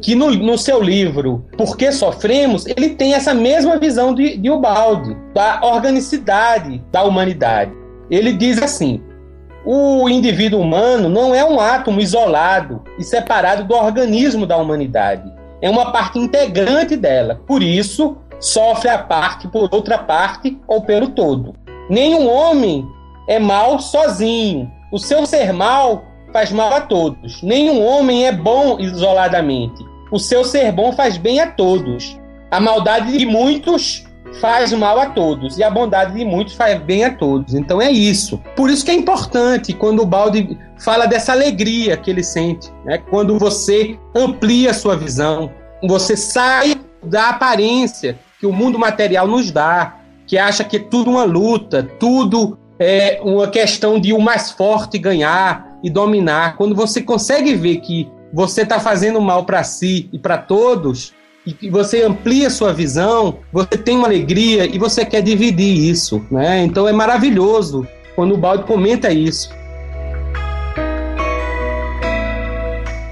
Que no, no, seu livro Por que Sofremos, ele tem essa mesma visão de, de Ubaldi, da organicidade da humanidade. Ele diz assim: o indivíduo humano não é um átomo isolado e separado do organismo da humanidade. É uma parte integrante dela. Por isso, sofre a parte por outra parte ou pelo todo. Nenhum homem é mal sozinho. O seu ser mal faz mal a todos. Nenhum homem é bom isoladamente. O seu ser bom faz bem a todos. A maldade de muitos faz mal a todos e a bondade de muitos faz bem a todos. Então é isso. Por isso que é importante quando o Balde fala dessa alegria que ele sente, né? Quando você amplia a sua visão, você sai da aparência que o mundo material nos dá, que acha que é tudo uma luta, tudo é uma questão de o mais forte ganhar, e dominar, quando você consegue ver que você está fazendo mal para si e para todos, e que você amplia sua visão, você tem uma alegria e você quer dividir isso, né? Então é maravilhoso quando o Balde comenta isso.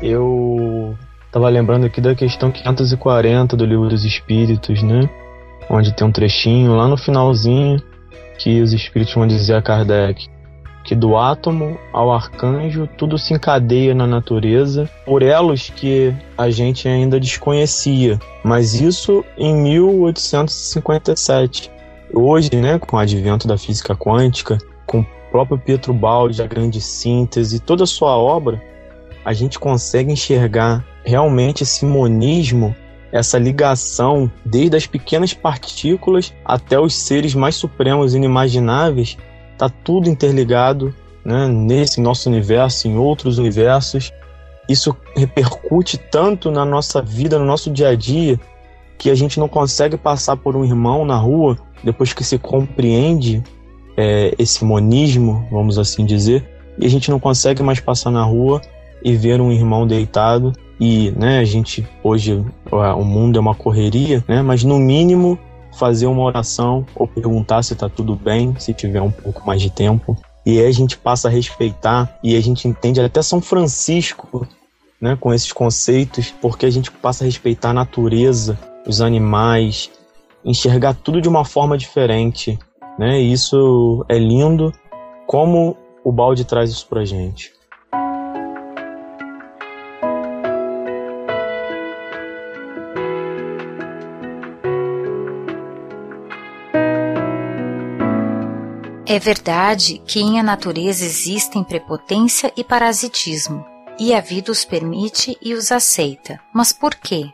Eu estava lembrando aqui da questão 540 do Livro dos Espíritos, né? Onde tem um trechinho lá no finalzinho que os espíritos vão dizer a Kardec que do átomo ao arcanjo tudo se encadeia na natureza por elos que a gente ainda desconhecia, mas isso em 1857. Hoje, né, com o advento da física quântica, com próprio Pietro Baldi, a grande síntese, toda a sua obra, a gente consegue enxergar realmente esse monismo, essa ligação desde as pequenas partículas até os seres mais supremos e inimagináveis, tá tudo interligado né, nesse nosso universo, em outros universos. Isso repercute tanto na nossa vida, no nosso dia a dia, que a gente não consegue passar por um irmão na rua depois que se compreende é, esse monismo, vamos assim dizer, e a gente não consegue mais passar na rua e ver um irmão deitado e, né, a gente hoje o mundo é uma correria, né, mas no mínimo fazer uma oração ou perguntar se está tudo bem, se tiver um pouco mais de tempo. E aí a gente passa a respeitar e a gente entende até São Francisco, né, com esses conceitos, porque a gente passa a respeitar a natureza, os animais, enxergar tudo de uma forma diferente, né? E isso é lindo. Como o balde traz isso pra gente? É verdade que em a natureza existem prepotência e parasitismo, e a vida os permite e os aceita. Mas por quê?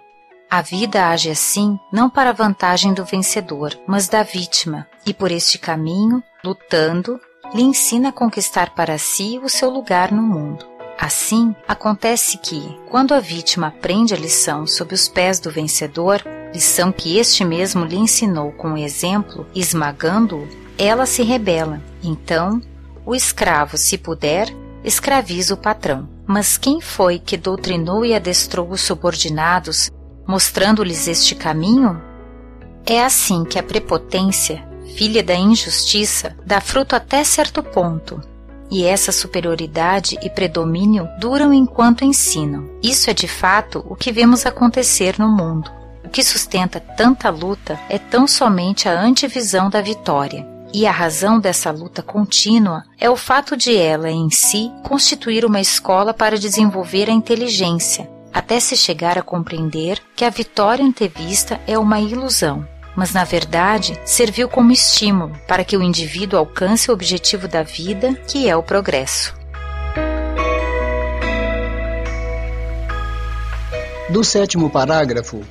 A vida age assim não para a vantagem do vencedor, mas da vítima, e por este caminho, lutando, lhe ensina a conquistar para si o seu lugar no mundo. Assim, acontece que, quando a vítima aprende a lição sob os pés do vencedor, lição que este mesmo lhe ensinou com o exemplo, esmagando-o, ela se rebela. Então, o escravo, se puder, escraviza o patrão. Mas quem foi que doutrinou e adestrou os subordinados mostrando-lhes este caminho? É assim que a prepotência, filha da injustiça, dá fruto até certo ponto, e essa superioridade e predomínio duram enquanto ensinam. Isso é de fato o que vemos acontecer no mundo. O que sustenta tanta luta é tão somente a antevisão da vitória. E a razão dessa luta contínua é o fato de ela, em si, constituir uma escola para desenvolver a inteligência, até se chegar a compreender que a vitória antevista é uma ilusão, mas na verdade serviu como estímulo para que o indivíduo alcance o objetivo da vida, que é o progresso. Do sétimo parágrafo,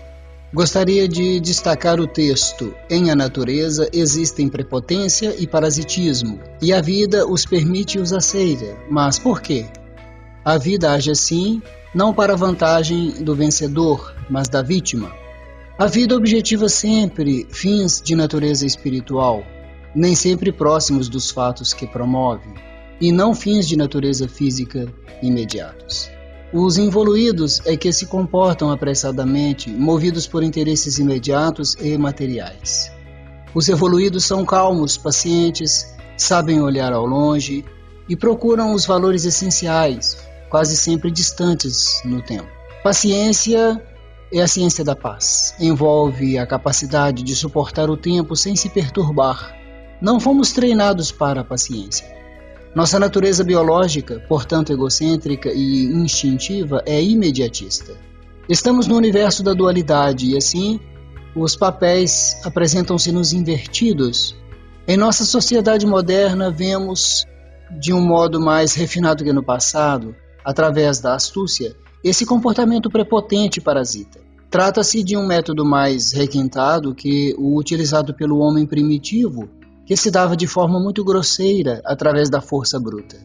gostaria de destacar o texto: Em a natureza existem prepotência e parasitismo, e a vida os permite e os aceita. Mas por quê? A vida age assim não para vantagem do vencedor, mas da vítima. A vida objetiva sempre fins de natureza espiritual, nem sempre próximos dos fatos que promove, e não fins de natureza física imediatos. Os involuídos é que se comportam apressadamente, movidos por interesses imediatos e materiais. Os evoluídos são calmos, pacientes, sabem olhar ao longe e procuram os valores essenciais, quase sempre distantes no tempo. Paciência é a ciência da paz. Envolve a capacidade de suportar o tempo sem se perturbar. Não fomos treinados para a paciência. Nossa natureza biológica, portanto egocêntrica e instintiva, é imediatista. Estamos no universo da dualidade e assim os papéis apresentam-se-nos invertidos. Em nossa sociedade moderna, vemos, de um modo mais refinado que no passado, através da astúcia, esse comportamento prepotente parasita. Trata-se de um método mais requintado que o utilizado pelo homem primitivo, que se dava de forma muito grosseira através da força bruta.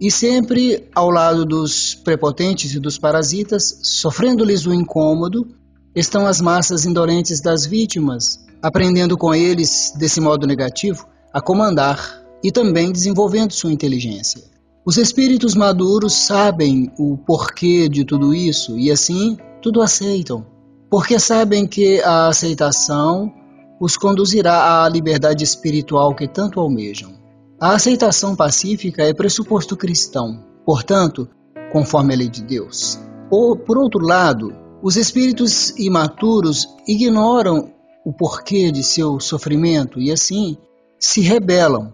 E sempre ao lado dos prepotentes e dos parasitas, sofrendo-lhes o incômodo, estão as massas indolentes das vítimas, aprendendo com eles, desse modo negativo, a comandar e também desenvolvendo sua inteligência. Os espíritos maduros sabem o porquê de tudo isso e assim tudo aceitam, porque sabem que a aceitação os conduzirá à liberdade espiritual que tanto almejam. A aceitação pacífica é pressuposto cristão, portanto, conforme a lei de Deus. Ou, por outro lado, os espíritos imaturos ignoram o porquê de seu sofrimento e assim se rebelam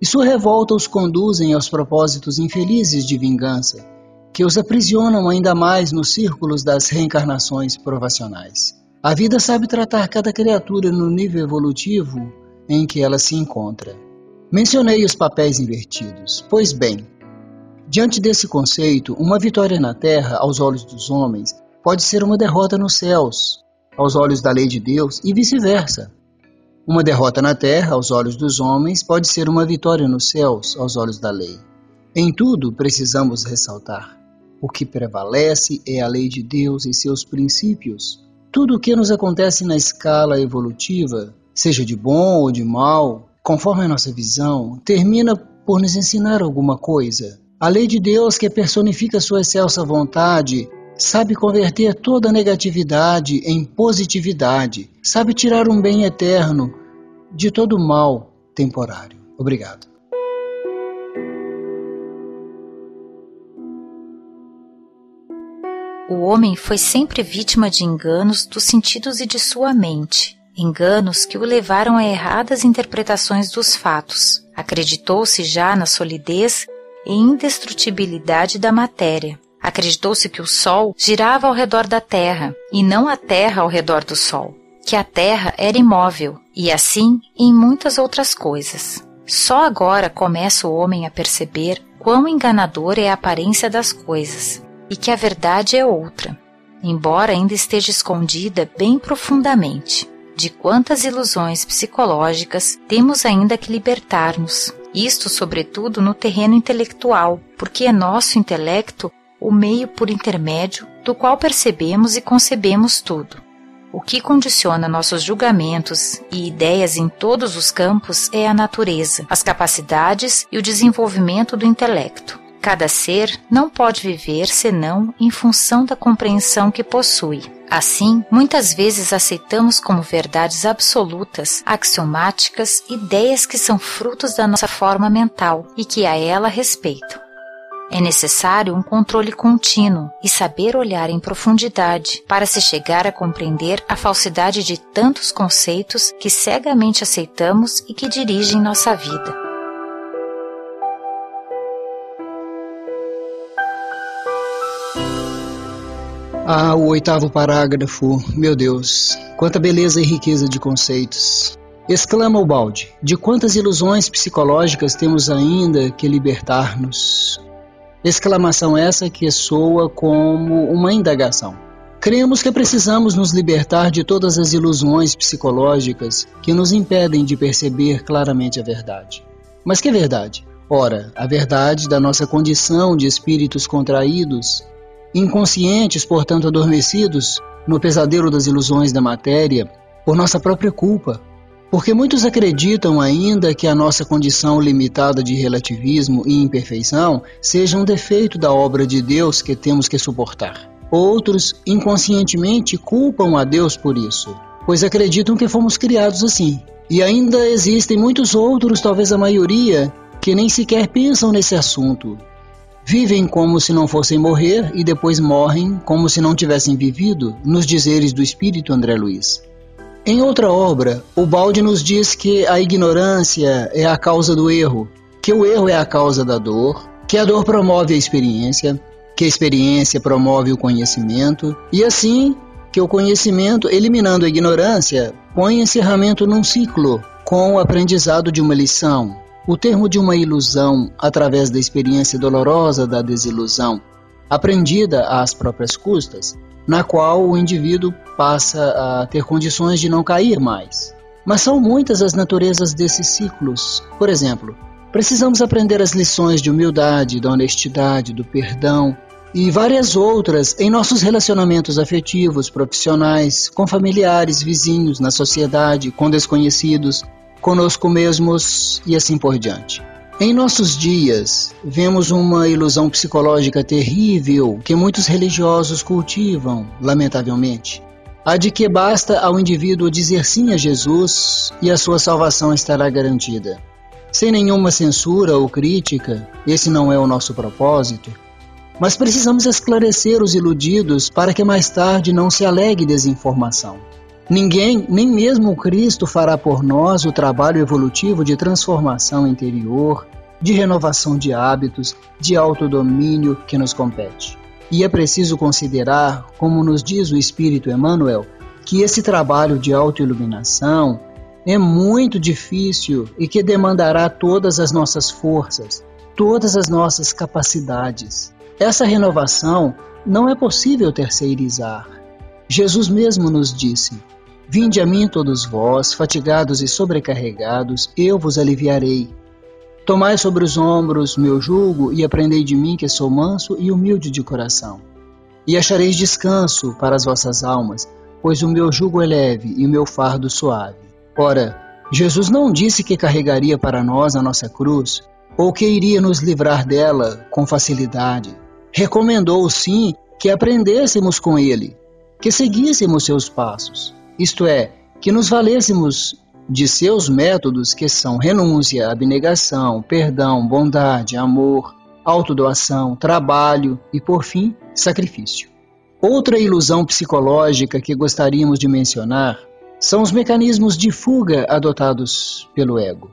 e sua revolta os conduzem aos propósitos infelizes de vingança, que os aprisionam ainda mais nos círculos das reencarnações provacionais. A vida sabe tratar cada criatura no nível evolutivo em que ela se encontra. Mencionei os papéis invertidos. Pois bem, diante desse conceito, uma vitória na terra, aos olhos dos homens, pode ser uma derrota nos céus, aos olhos da lei de Deus, e vice-versa. Uma derrota na terra, aos olhos dos homens, pode ser uma vitória nos céus, aos olhos da lei. Em tudo precisamos ressaltar: o que prevalece é a lei de Deus e seus princípios. Tudo o que nos acontece na escala evolutiva, seja de bom ou de mal, conforme a nossa visão, termina por nos ensinar alguma coisa. A lei de Deus, que personifica sua excelsa vontade, sabe converter toda negatividade em positividade, sabe tirar um bem eterno de todo mal temporário. Obrigado. O homem foi sempre vítima de enganos dos sentidos e de sua mente, enganos que o levaram a erradas interpretações dos fatos. Acreditou-se já na solidez e indestrutibilidade da matéria, Acreditou-se que o Sol girava ao redor da Terra e não a Terra ao redor do Sol, que a Terra era imóvel e assim em muitas outras coisas. Só agora começa o homem a perceber quão enganadora é a aparência das coisas e que a verdade é outra, embora ainda esteja escondida bem profundamente. De quantas ilusões psicológicas temos ainda que libertar-nos? Isto, sobretudo, no terreno intelectual, porque é nosso intelecto o meio por intermédio do qual percebemos e concebemos tudo. O que condiciona nossos julgamentos e ideias em todos os campos é a natureza, as capacidades e o desenvolvimento do intelecto. Cada ser não pode viver senão em função da compreensão que possui. Assim, muitas vezes aceitamos como verdades absolutas, axiomáticas, ideias que são frutos da nossa forma mental e que a ela respeitam. É necessário um controle contínuo e saber olhar em profundidade para se chegar a compreender a falsidade de tantos conceitos que cegamente aceitamos e que dirigem nossa vida. Ah, o oitavo parágrafo, meu Deus, quanta beleza e riqueza de conceitos. Exclama o balde: de quantas ilusões psicológicas temos ainda que libertar-nos? Exclamação essa que soa como uma indagação. Cremos que precisamos nos libertar de todas as ilusões psicológicas que nos impedem de perceber claramente a verdade. Mas que verdade? Ora, a verdade da nossa condição de espíritos contraídos, inconscientes, portanto adormecidos, no pesadelo das ilusões da matéria, por nossa própria culpa, porque muitos acreditam ainda que a nossa condição limitada de relativismo e imperfeição seja um defeito da obra de Deus que temos que suportar. Outros inconscientemente culpam a Deus por isso, pois acreditam que fomos criados assim. E ainda existem muitos outros, talvez a maioria, que nem sequer pensam nesse assunto. Vivem como se não fossem morrer e depois morrem como se não tivessem vivido, nos dizeres do espírito André Luiz. Em outra obra, o Balde nos diz que a ignorância é a causa do erro, que o erro é a causa da dor, que a dor promove a experiência, que a experiência promove o conhecimento, e assim que o conhecimento, eliminando a ignorância, põe encerramento num ciclo, com o aprendizado de uma lição, o termo de uma ilusão através da experiência dolorosa da desilusão, aprendida às próprias custas, na qual o indivíduo passa a ter condições de não cair mais. Mas são muitas as naturezas desses ciclos. Por exemplo, precisamos aprender as lições de humildade, da honestidade, do perdão e várias outras em nossos relacionamentos afetivos, profissionais, com familiares, vizinhos, na sociedade, com desconhecidos, conosco mesmos e assim por diante. Em nossos dias, vemos uma ilusão psicológica terrível que muitos religiosos cultivam, lamentavelmente. A de que basta ao indivíduo dizer sim a Jesus e a sua salvação estará garantida. Sem nenhuma censura ou crítica, esse não é o nosso propósito, mas precisamos esclarecer os iludidos para que mais tarde não se alegue desinformação. Ninguém, nem mesmo Cristo, fará por nós o trabalho evolutivo de transformação interior, de renovação de hábitos, de autodomínio que nos compete. E é preciso considerar, como nos diz o Espírito Emmanuel, que esse trabalho de autoiluminação é muito difícil e que demandará todas as nossas forças, todas as nossas capacidades. Essa renovação não é possível terceirizar. Jesus mesmo nos disse: Vinde a mim todos vós, fatigados e sobrecarregados, eu vos aliviarei. Tomai sobre os ombros meu jugo e aprendei de mim que sou manso e humilde de coração. E achareis descanso para as vossas almas, pois o meu jugo é leve e o meu fardo suave. Ora, Jesus não disse que carregaria para nós a nossa cruz, ou que iria nos livrar dela com facilidade. Recomendou, sim, que aprendêssemos com ele, que seguíssemos seus passos, isto é, que nos valêssemos de seus métodos que são renúncia, abnegação, perdão, bondade, amor, autodoação, trabalho e, por fim, sacrifício. Outra ilusão psicológica que gostaríamos de mencionar são os mecanismos de fuga adotados pelo ego.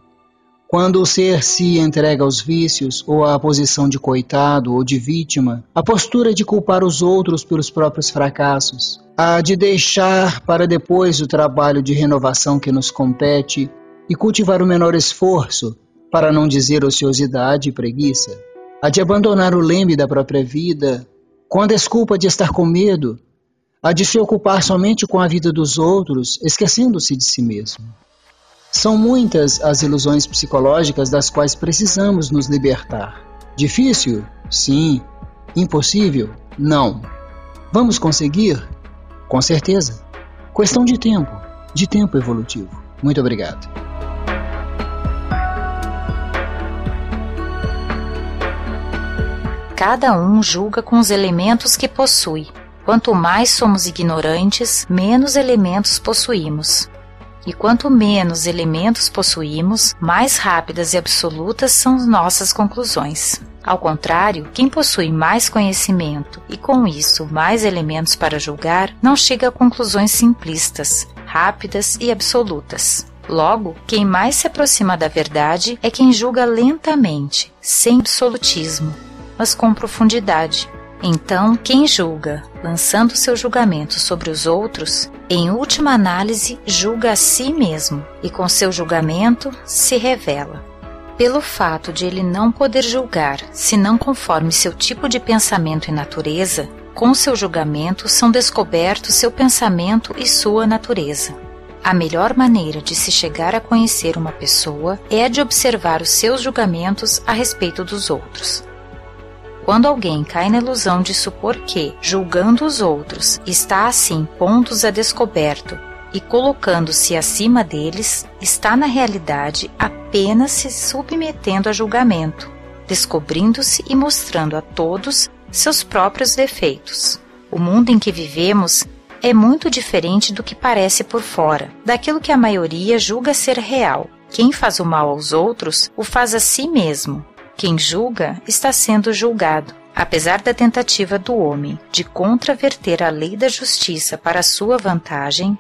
Quando o ser se entrega aos vícios ou à posição de coitado ou de vítima, a postura de culpar os outros pelos próprios fracassos, a de deixar para depois o trabalho de renovação que nos compete e cultivar o menor esforço, para não dizer ociosidade e preguiça, a de abandonar o leme da própria vida, com a desculpa de estar com medo, a de se ocupar somente com a vida dos outros, esquecendo-se de si mesmo. São muitas as ilusões psicológicas das quais precisamos nos libertar. Difícil? Sim. Impossível? Não. Vamos conseguir? Com certeza. Questão de tempo, de tempo evolutivo. Muito obrigado. Cada um julga com os elementos que possui. Quanto mais somos ignorantes, menos elementos possuímos. E quanto menos elementos possuímos, mais rápidas e absolutas são nossas conclusões. Ao contrário, quem possui mais conhecimento e com isso mais elementos para julgar, não chega a conclusões simplistas, rápidas e absolutas. Logo, quem mais se aproxima da verdade é quem julga lentamente, sem absolutismo, mas com profundidade, então, quem julga, lançando seu julgamento sobre os outros, em última análise julga a si mesmo e com seu julgamento se revela. Pelo fato de ele não poder julgar, se não conforme seu tipo de pensamento e natureza, com seu julgamento são descobertos seu pensamento e sua natureza. A melhor maneira de se chegar a conhecer uma pessoa é de observar os seus julgamentos a respeito dos outros. Quando alguém cai na ilusão de supor que, julgando os outros, está assim pondo-os a descoberto e colocando-se acima deles, está na realidade apenas se submetendo a julgamento, descobrindo-se e mostrando a todos seus próprios defeitos. O mundo em que vivemos é muito diferente do que parece por fora, daquilo que a maioria julga ser real. Quem faz o mal aos outros o faz a si mesmo, quem julga está sendo julgado. Apesar da tentativa do homem de contraverter a lei da justiça para sua vantagem,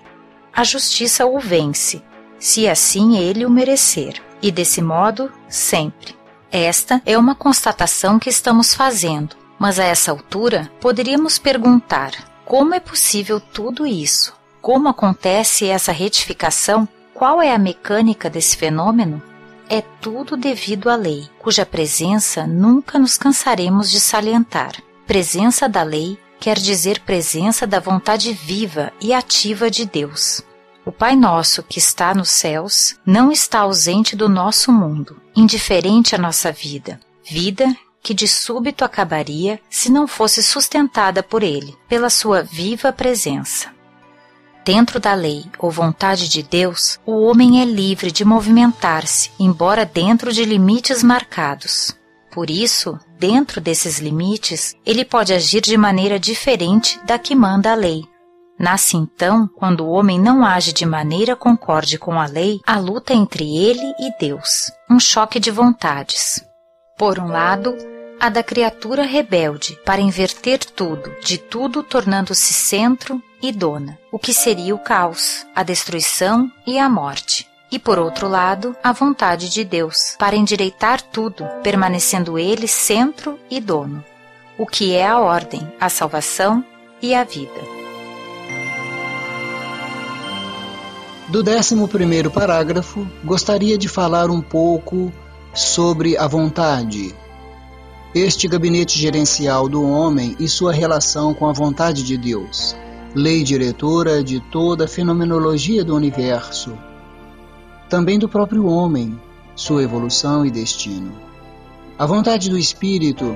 a justiça o vence, se assim ele o merecer, e desse modo, sempre. Esta é uma constatação que estamos fazendo, mas a essa altura poderíamos perguntar: como é possível tudo isso? Como acontece essa retificação? Qual é a mecânica desse fenômeno? É tudo devido à lei, cuja presença nunca nos cansaremos de salientar. Presença da lei quer dizer presença da vontade viva e ativa de Deus. O Pai Nosso que está nos céus não está ausente do nosso mundo, indiferente à nossa vida, vida que de súbito acabaria se não fosse sustentada por Ele, pela sua viva presença. Dentro da lei ou vontade de Deus, o homem é livre de movimentar-se, embora dentro de limites marcados. Por isso, dentro desses limites, ele pode agir de maneira diferente da que manda a lei. Nasce então, quando o homem não age de maneira concorde com a lei, a luta entre ele e Deus, um choque de vontades. Por um lado, a da criatura rebelde para inverter tudo, de tudo tornando-se centro e dona, o que seria o caos, a destruição e a morte. E por outro lado, a vontade de Deus para endireitar tudo, permanecendo ele centro e dono, o que é a ordem, a salvação e a vida. Do 11 parágrafo, gostaria de falar um pouco sobre a vontade. Este gabinete gerencial do homem e sua relação com a vontade de Deus, lei diretora de toda a fenomenologia do universo, também do próprio homem, sua evolução e destino. A vontade do espírito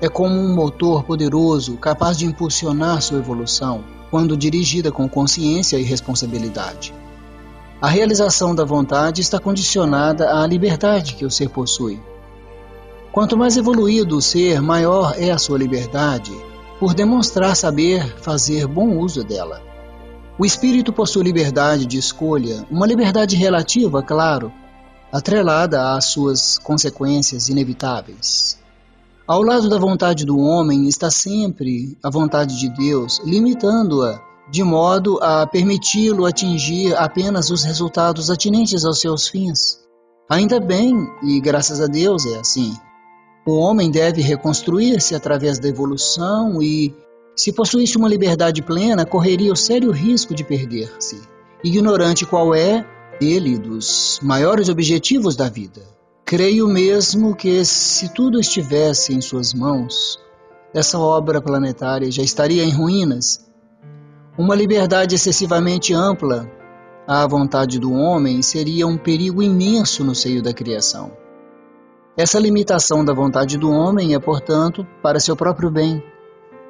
é como um motor poderoso capaz de impulsionar sua evolução quando dirigida com consciência e responsabilidade. A realização da vontade está condicionada à liberdade que o ser possui. Quanto mais evoluído o ser, maior é a sua liberdade, por demonstrar saber fazer bom uso dela. O espírito possui liberdade de escolha, uma liberdade relativa, claro, atrelada às suas consequências inevitáveis. Ao lado da vontade do homem está sempre a vontade de Deus, limitando-a de modo a permiti-lo atingir apenas os resultados atinentes aos seus fins. Ainda bem, e graças a Deus é assim. O homem deve reconstruir-se através da evolução e, se possuísse uma liberdade plena, correria o sério risco de perder-se, ignorante qual é ele dos maiores objetivos da vida. Creio mesmo que, se tudo estivesse em suas mãos, essa obra planetária já estaria em ruínas uma liberdade excessivamente ampla à vontade do homem seria um perigo imenso no seio da criação. Essa limitação da vontade do homem é, portanto, para seu próprio bem.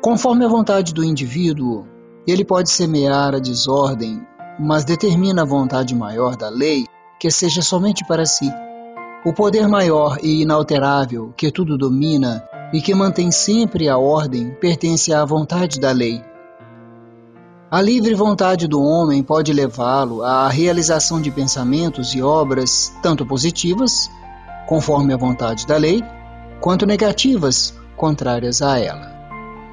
Conforme a vontade do indivíduo, ele pode semear a desordem, mas determina a vontade maior da lei que seja somente para si. O poder maior e inalterável que tudo domina e que mantém sempre a ordem pertence à vontade da lei a livre vontade do homem pode levá-lo à realização de pensamentos e obras tanto positivas, conforme a vontade da lei, quanto negativas, contrárias a ela.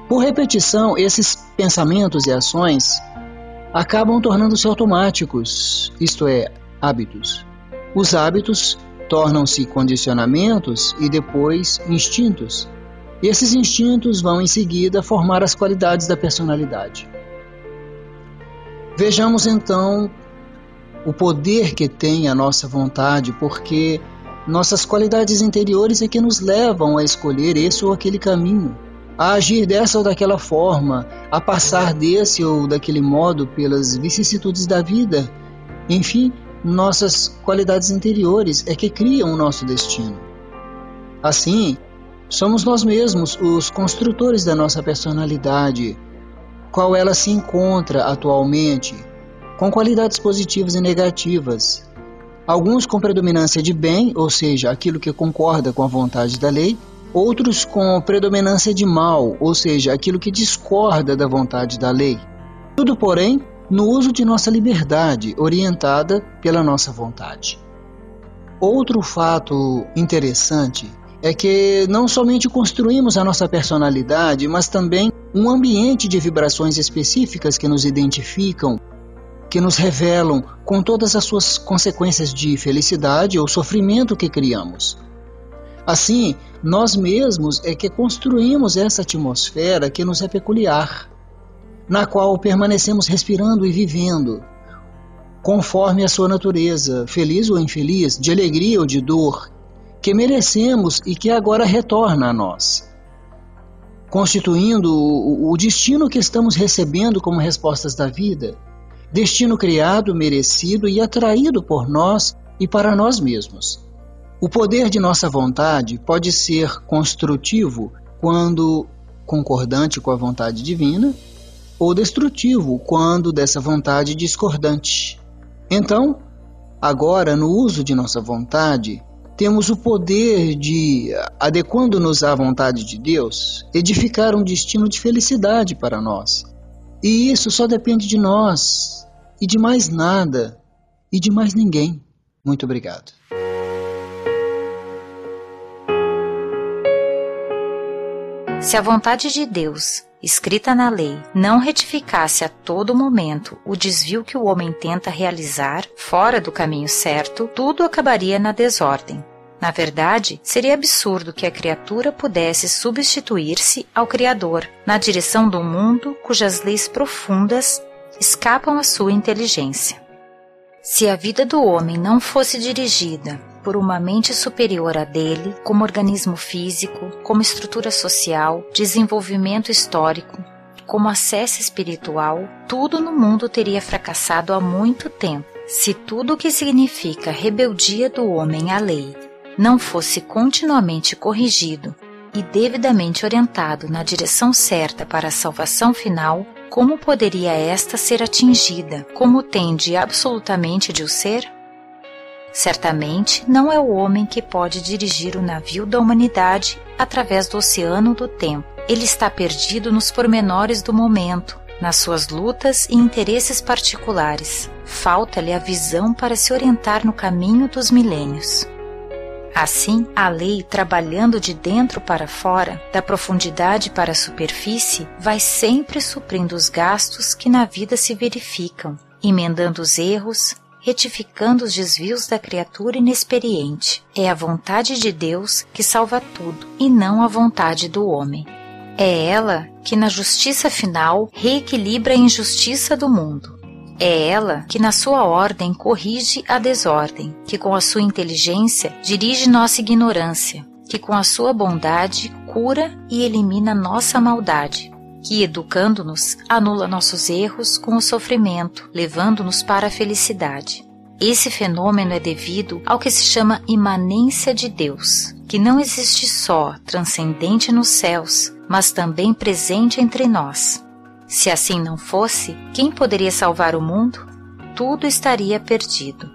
Por repetição, esses pensamentos e ações acabam tornando-se automáticos, isto é, hábitos. Os hábitos tornam-se condicionamentos e depois instintos. Esses instintos vão em seguida formar as qualidades da personalidade. Vejamos então o poder que tem a nossa vontade, porque nossas qualidades interiores é que nos levam a escolher esse ou aquele caminho, a agir dessa ou daquela forma, a passar desse ou daquele modo pelas vicissitudes da vida. Enfim, nossas qualidades interiores é que criam o nosso destino. Assim, somos nós mesmos os construtores da nossa personalidade, qual ela se encontra atualmente, com qualidades positivas e negativas. Alguns com predominância de bem, ou seja, aquilo que concorda com a vontade da lei, outros com predominância de mal, ou seja, aquilo que discorda da vontade da lei. Tudo, porém, no uso de nossa liberdade, orientada pela nossa vontade. Outro fato interessante é que não somente construímos a nossa personalidade, mas também um ambiente de vibrações específicas que nos identificam, que nos revelam com todas as suas consequências de felicidade ou sofrimento que criamos. Assim, nós mesmos é que construímos essa atmosfera que nos é peculiar, na qual permanecemos respirando e vivendo, conforme a sua natureza, feliz ou infeliz, de alegria ou de dor, que merecemos e que agora retorna a nós, constituindo o destino que estamos recebendo como respostas da vida, destino criado, merecido e atraído por nós e para nós mesmos. O poder de nossa vontade pode ser construtivo quando concordante com a vontade divina, ou destrutivo quando dessa vontade discordante. Então, agora, no uso de nossa vontade, temos o poder de, adequando-nos à vontade de Deus, edificar um destino de felicidade para nós. E isso só depende de nós, e de mais nada, e de mais ninguém. Muito obrigado. Se a vontade de Deus, escrita na lei, não retificasse a todo momento o desvio que o homem tenta realizar fora do caminho certo, tudo acabaria na desordem. Na verdade, seria absurdo que a criatura pudesse substituir-se ao Criador na direção do mundo cujas leis profundas escapam à sua inteligência. Se a vida do homem não fosse dirigida por uma mente superior à dele, como organismo físico, como estrutura social, desenvolvimento histórico, como acesso espiritual, tudo no mundo teria fracassado há muito tempo. Se tudo o que significa rebeldia do homem à lei não fosse continuamente corrigido e devidamente orientado na direção certa para a salvação final, como poderia esta ser atingida, como tende absolutamente de o ser? Certamente não é o homem que pode dirigir o navio da humanidade através do oceano do tempo. Ele está perdido nos pormenores do momento, nas suas lutas e interesses particulares. Falta-lhe a visão para se orientar no caminho dos milênios. Assim, a lei, trabalhando de dentro para fora, da profundidade para a superfície, vai sempre suprindo os gastos que na vida se verificam, emendando os erros, retificando os desvios da criatura inexperiente. É a vontade de Deus que salva tudo e não a vontade do homem. É ela que, na justiça final, reequilibra a injustiça do mundo. É ela que, na sua ordem, corrige a desordem, que, com a sua inteligência, dirige nossa ignorância, que, com a sua bondade, cura e elimina nossa maldade, que, educando-nos, anula nossos erros com o sofrimento, levando-nos para a felicidade. Esse fenômeno é devido ao que se chama imanência de Deus, que não existe só transcendente nos céus, mas também presente entre nós. Se assim não fosse, quem poderia salvar o mundo? Tudo estaria perdido.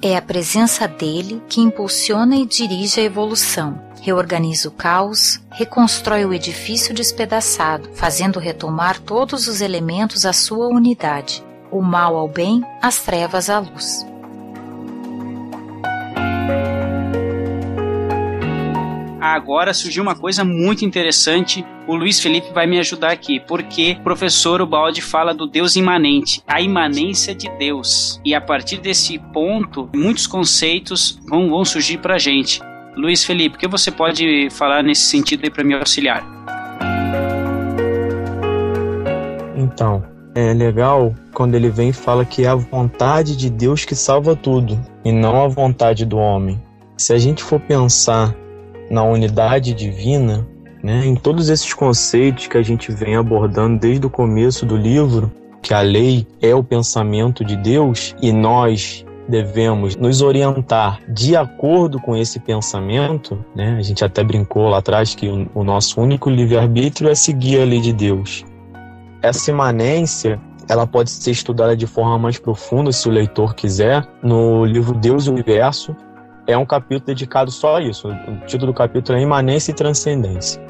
É a presença dele que impulsiona e dirige a evolução, reorganiza o caos, reconstrói o edifício despedaçado, fazendo retomar todos os elementos à sua unidade, o mal ao bem, as trevas à luz. Agora surgiu uma coisa muito interessante. O Luiz Felipe vai me ajudar aqui, porque o professor Ubaldi fala do Deus imanente, a imanência de Deus. E a partir desse ponto, muitos conceitos vão, vão surgir para a gente. Luiz Felipe, o que você pode falar nesse sentido aí para me auxiliar? Então, é legal quando ele vem e fala que é a vontade de Deus que salva tudo e não a vontade do homem. Se a gente for pensar na unidade divina, né, em todos esses conceitos que a gente vem abordando desde o começo do livro, que a lei é o pensamento de Deus e nós devemos nos orientar de acordo com esse pensamento, né? A gente até brincou lá atrás que o, nosso único livre-arbítrio é seguir a lei de Deus. Essa imanência, ela pode ser estudada de forma mais profunda, se o leitor quiser, no livro Deus e o Universo, é um capítulo dedicado só a isso. O título do capítulo é Imanência e Transcendência.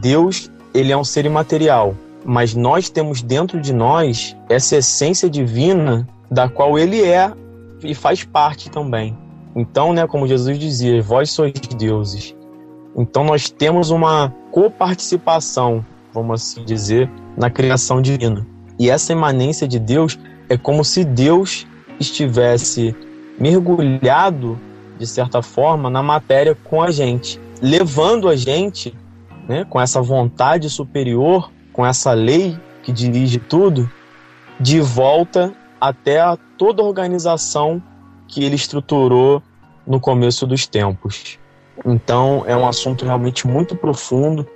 Deus, ele é um ser imaterial, mas nós temos dentro de nós essa essência divina da qual ele é e faz parte também. Então, né, como Jesus dizia, vós sois deuses. Então nós temos uma coparticipação, vamos assim dizer, na criação divina. E essa imanência de Deus é como se Deus estivesse mergulhado, de certa forma, na matéria com a gente, levando a gente, né, com essa vontade superior, com essa lei que dirige tudo, de volta até a toda a organização que ele estruturou no começo dos tempos. Então, é um assunto realmente muito profundo.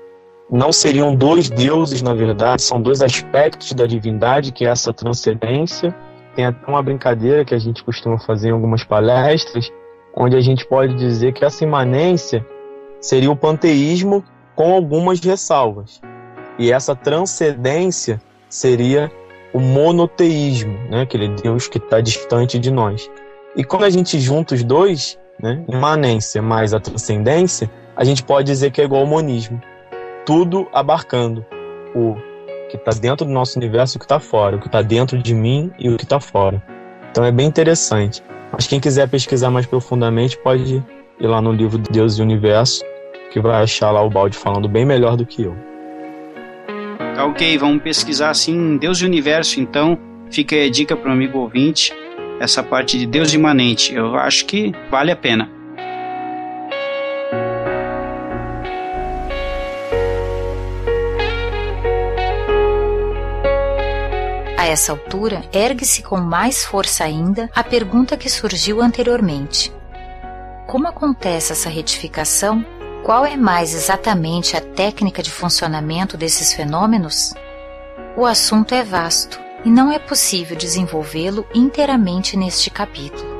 Não seriam dois deuses, na verdade, são dois aspectos da divindade, que é essa transcendência tem até uma brincadeira que a gente costuma fazer em algumas palestras, onde a gente pode dizer que essa imanência seria o panteísmo com algumas ressalvas. E essa transcendência seria o monoteísmo, né? aquele Deus que está distante de nós. E quando a gente junta os dois, né? imanência mais a transcendência, a gente pode dizer que é igual ao monismo. Tudo abarcando o que está dentro do nosso universo e o que está fora, o que está dentro de mim e o que está fora. Então é bem interessante. Mas quem quiser pesquisar mais profundamente pode ir lá no livro Deus e Universo, que vai achar lá o balde falando bem melhor do que eu. Tá ok, vamos pesquisar assim Deus e Universo então. Fica a dica para o amigo ouvinte, essa parte de Deus imanente. Eu acho que vale a pena. A essa altura, ergue-se com mais força ainda a pergunta que surgiu anteriormente: Como acontece essa retificação? Qual é mais exatamente a técnica de funcionamento desses fenômenos? O assunto é vasto e não é possível desenvolvê-lo inteiramente neste capítulo.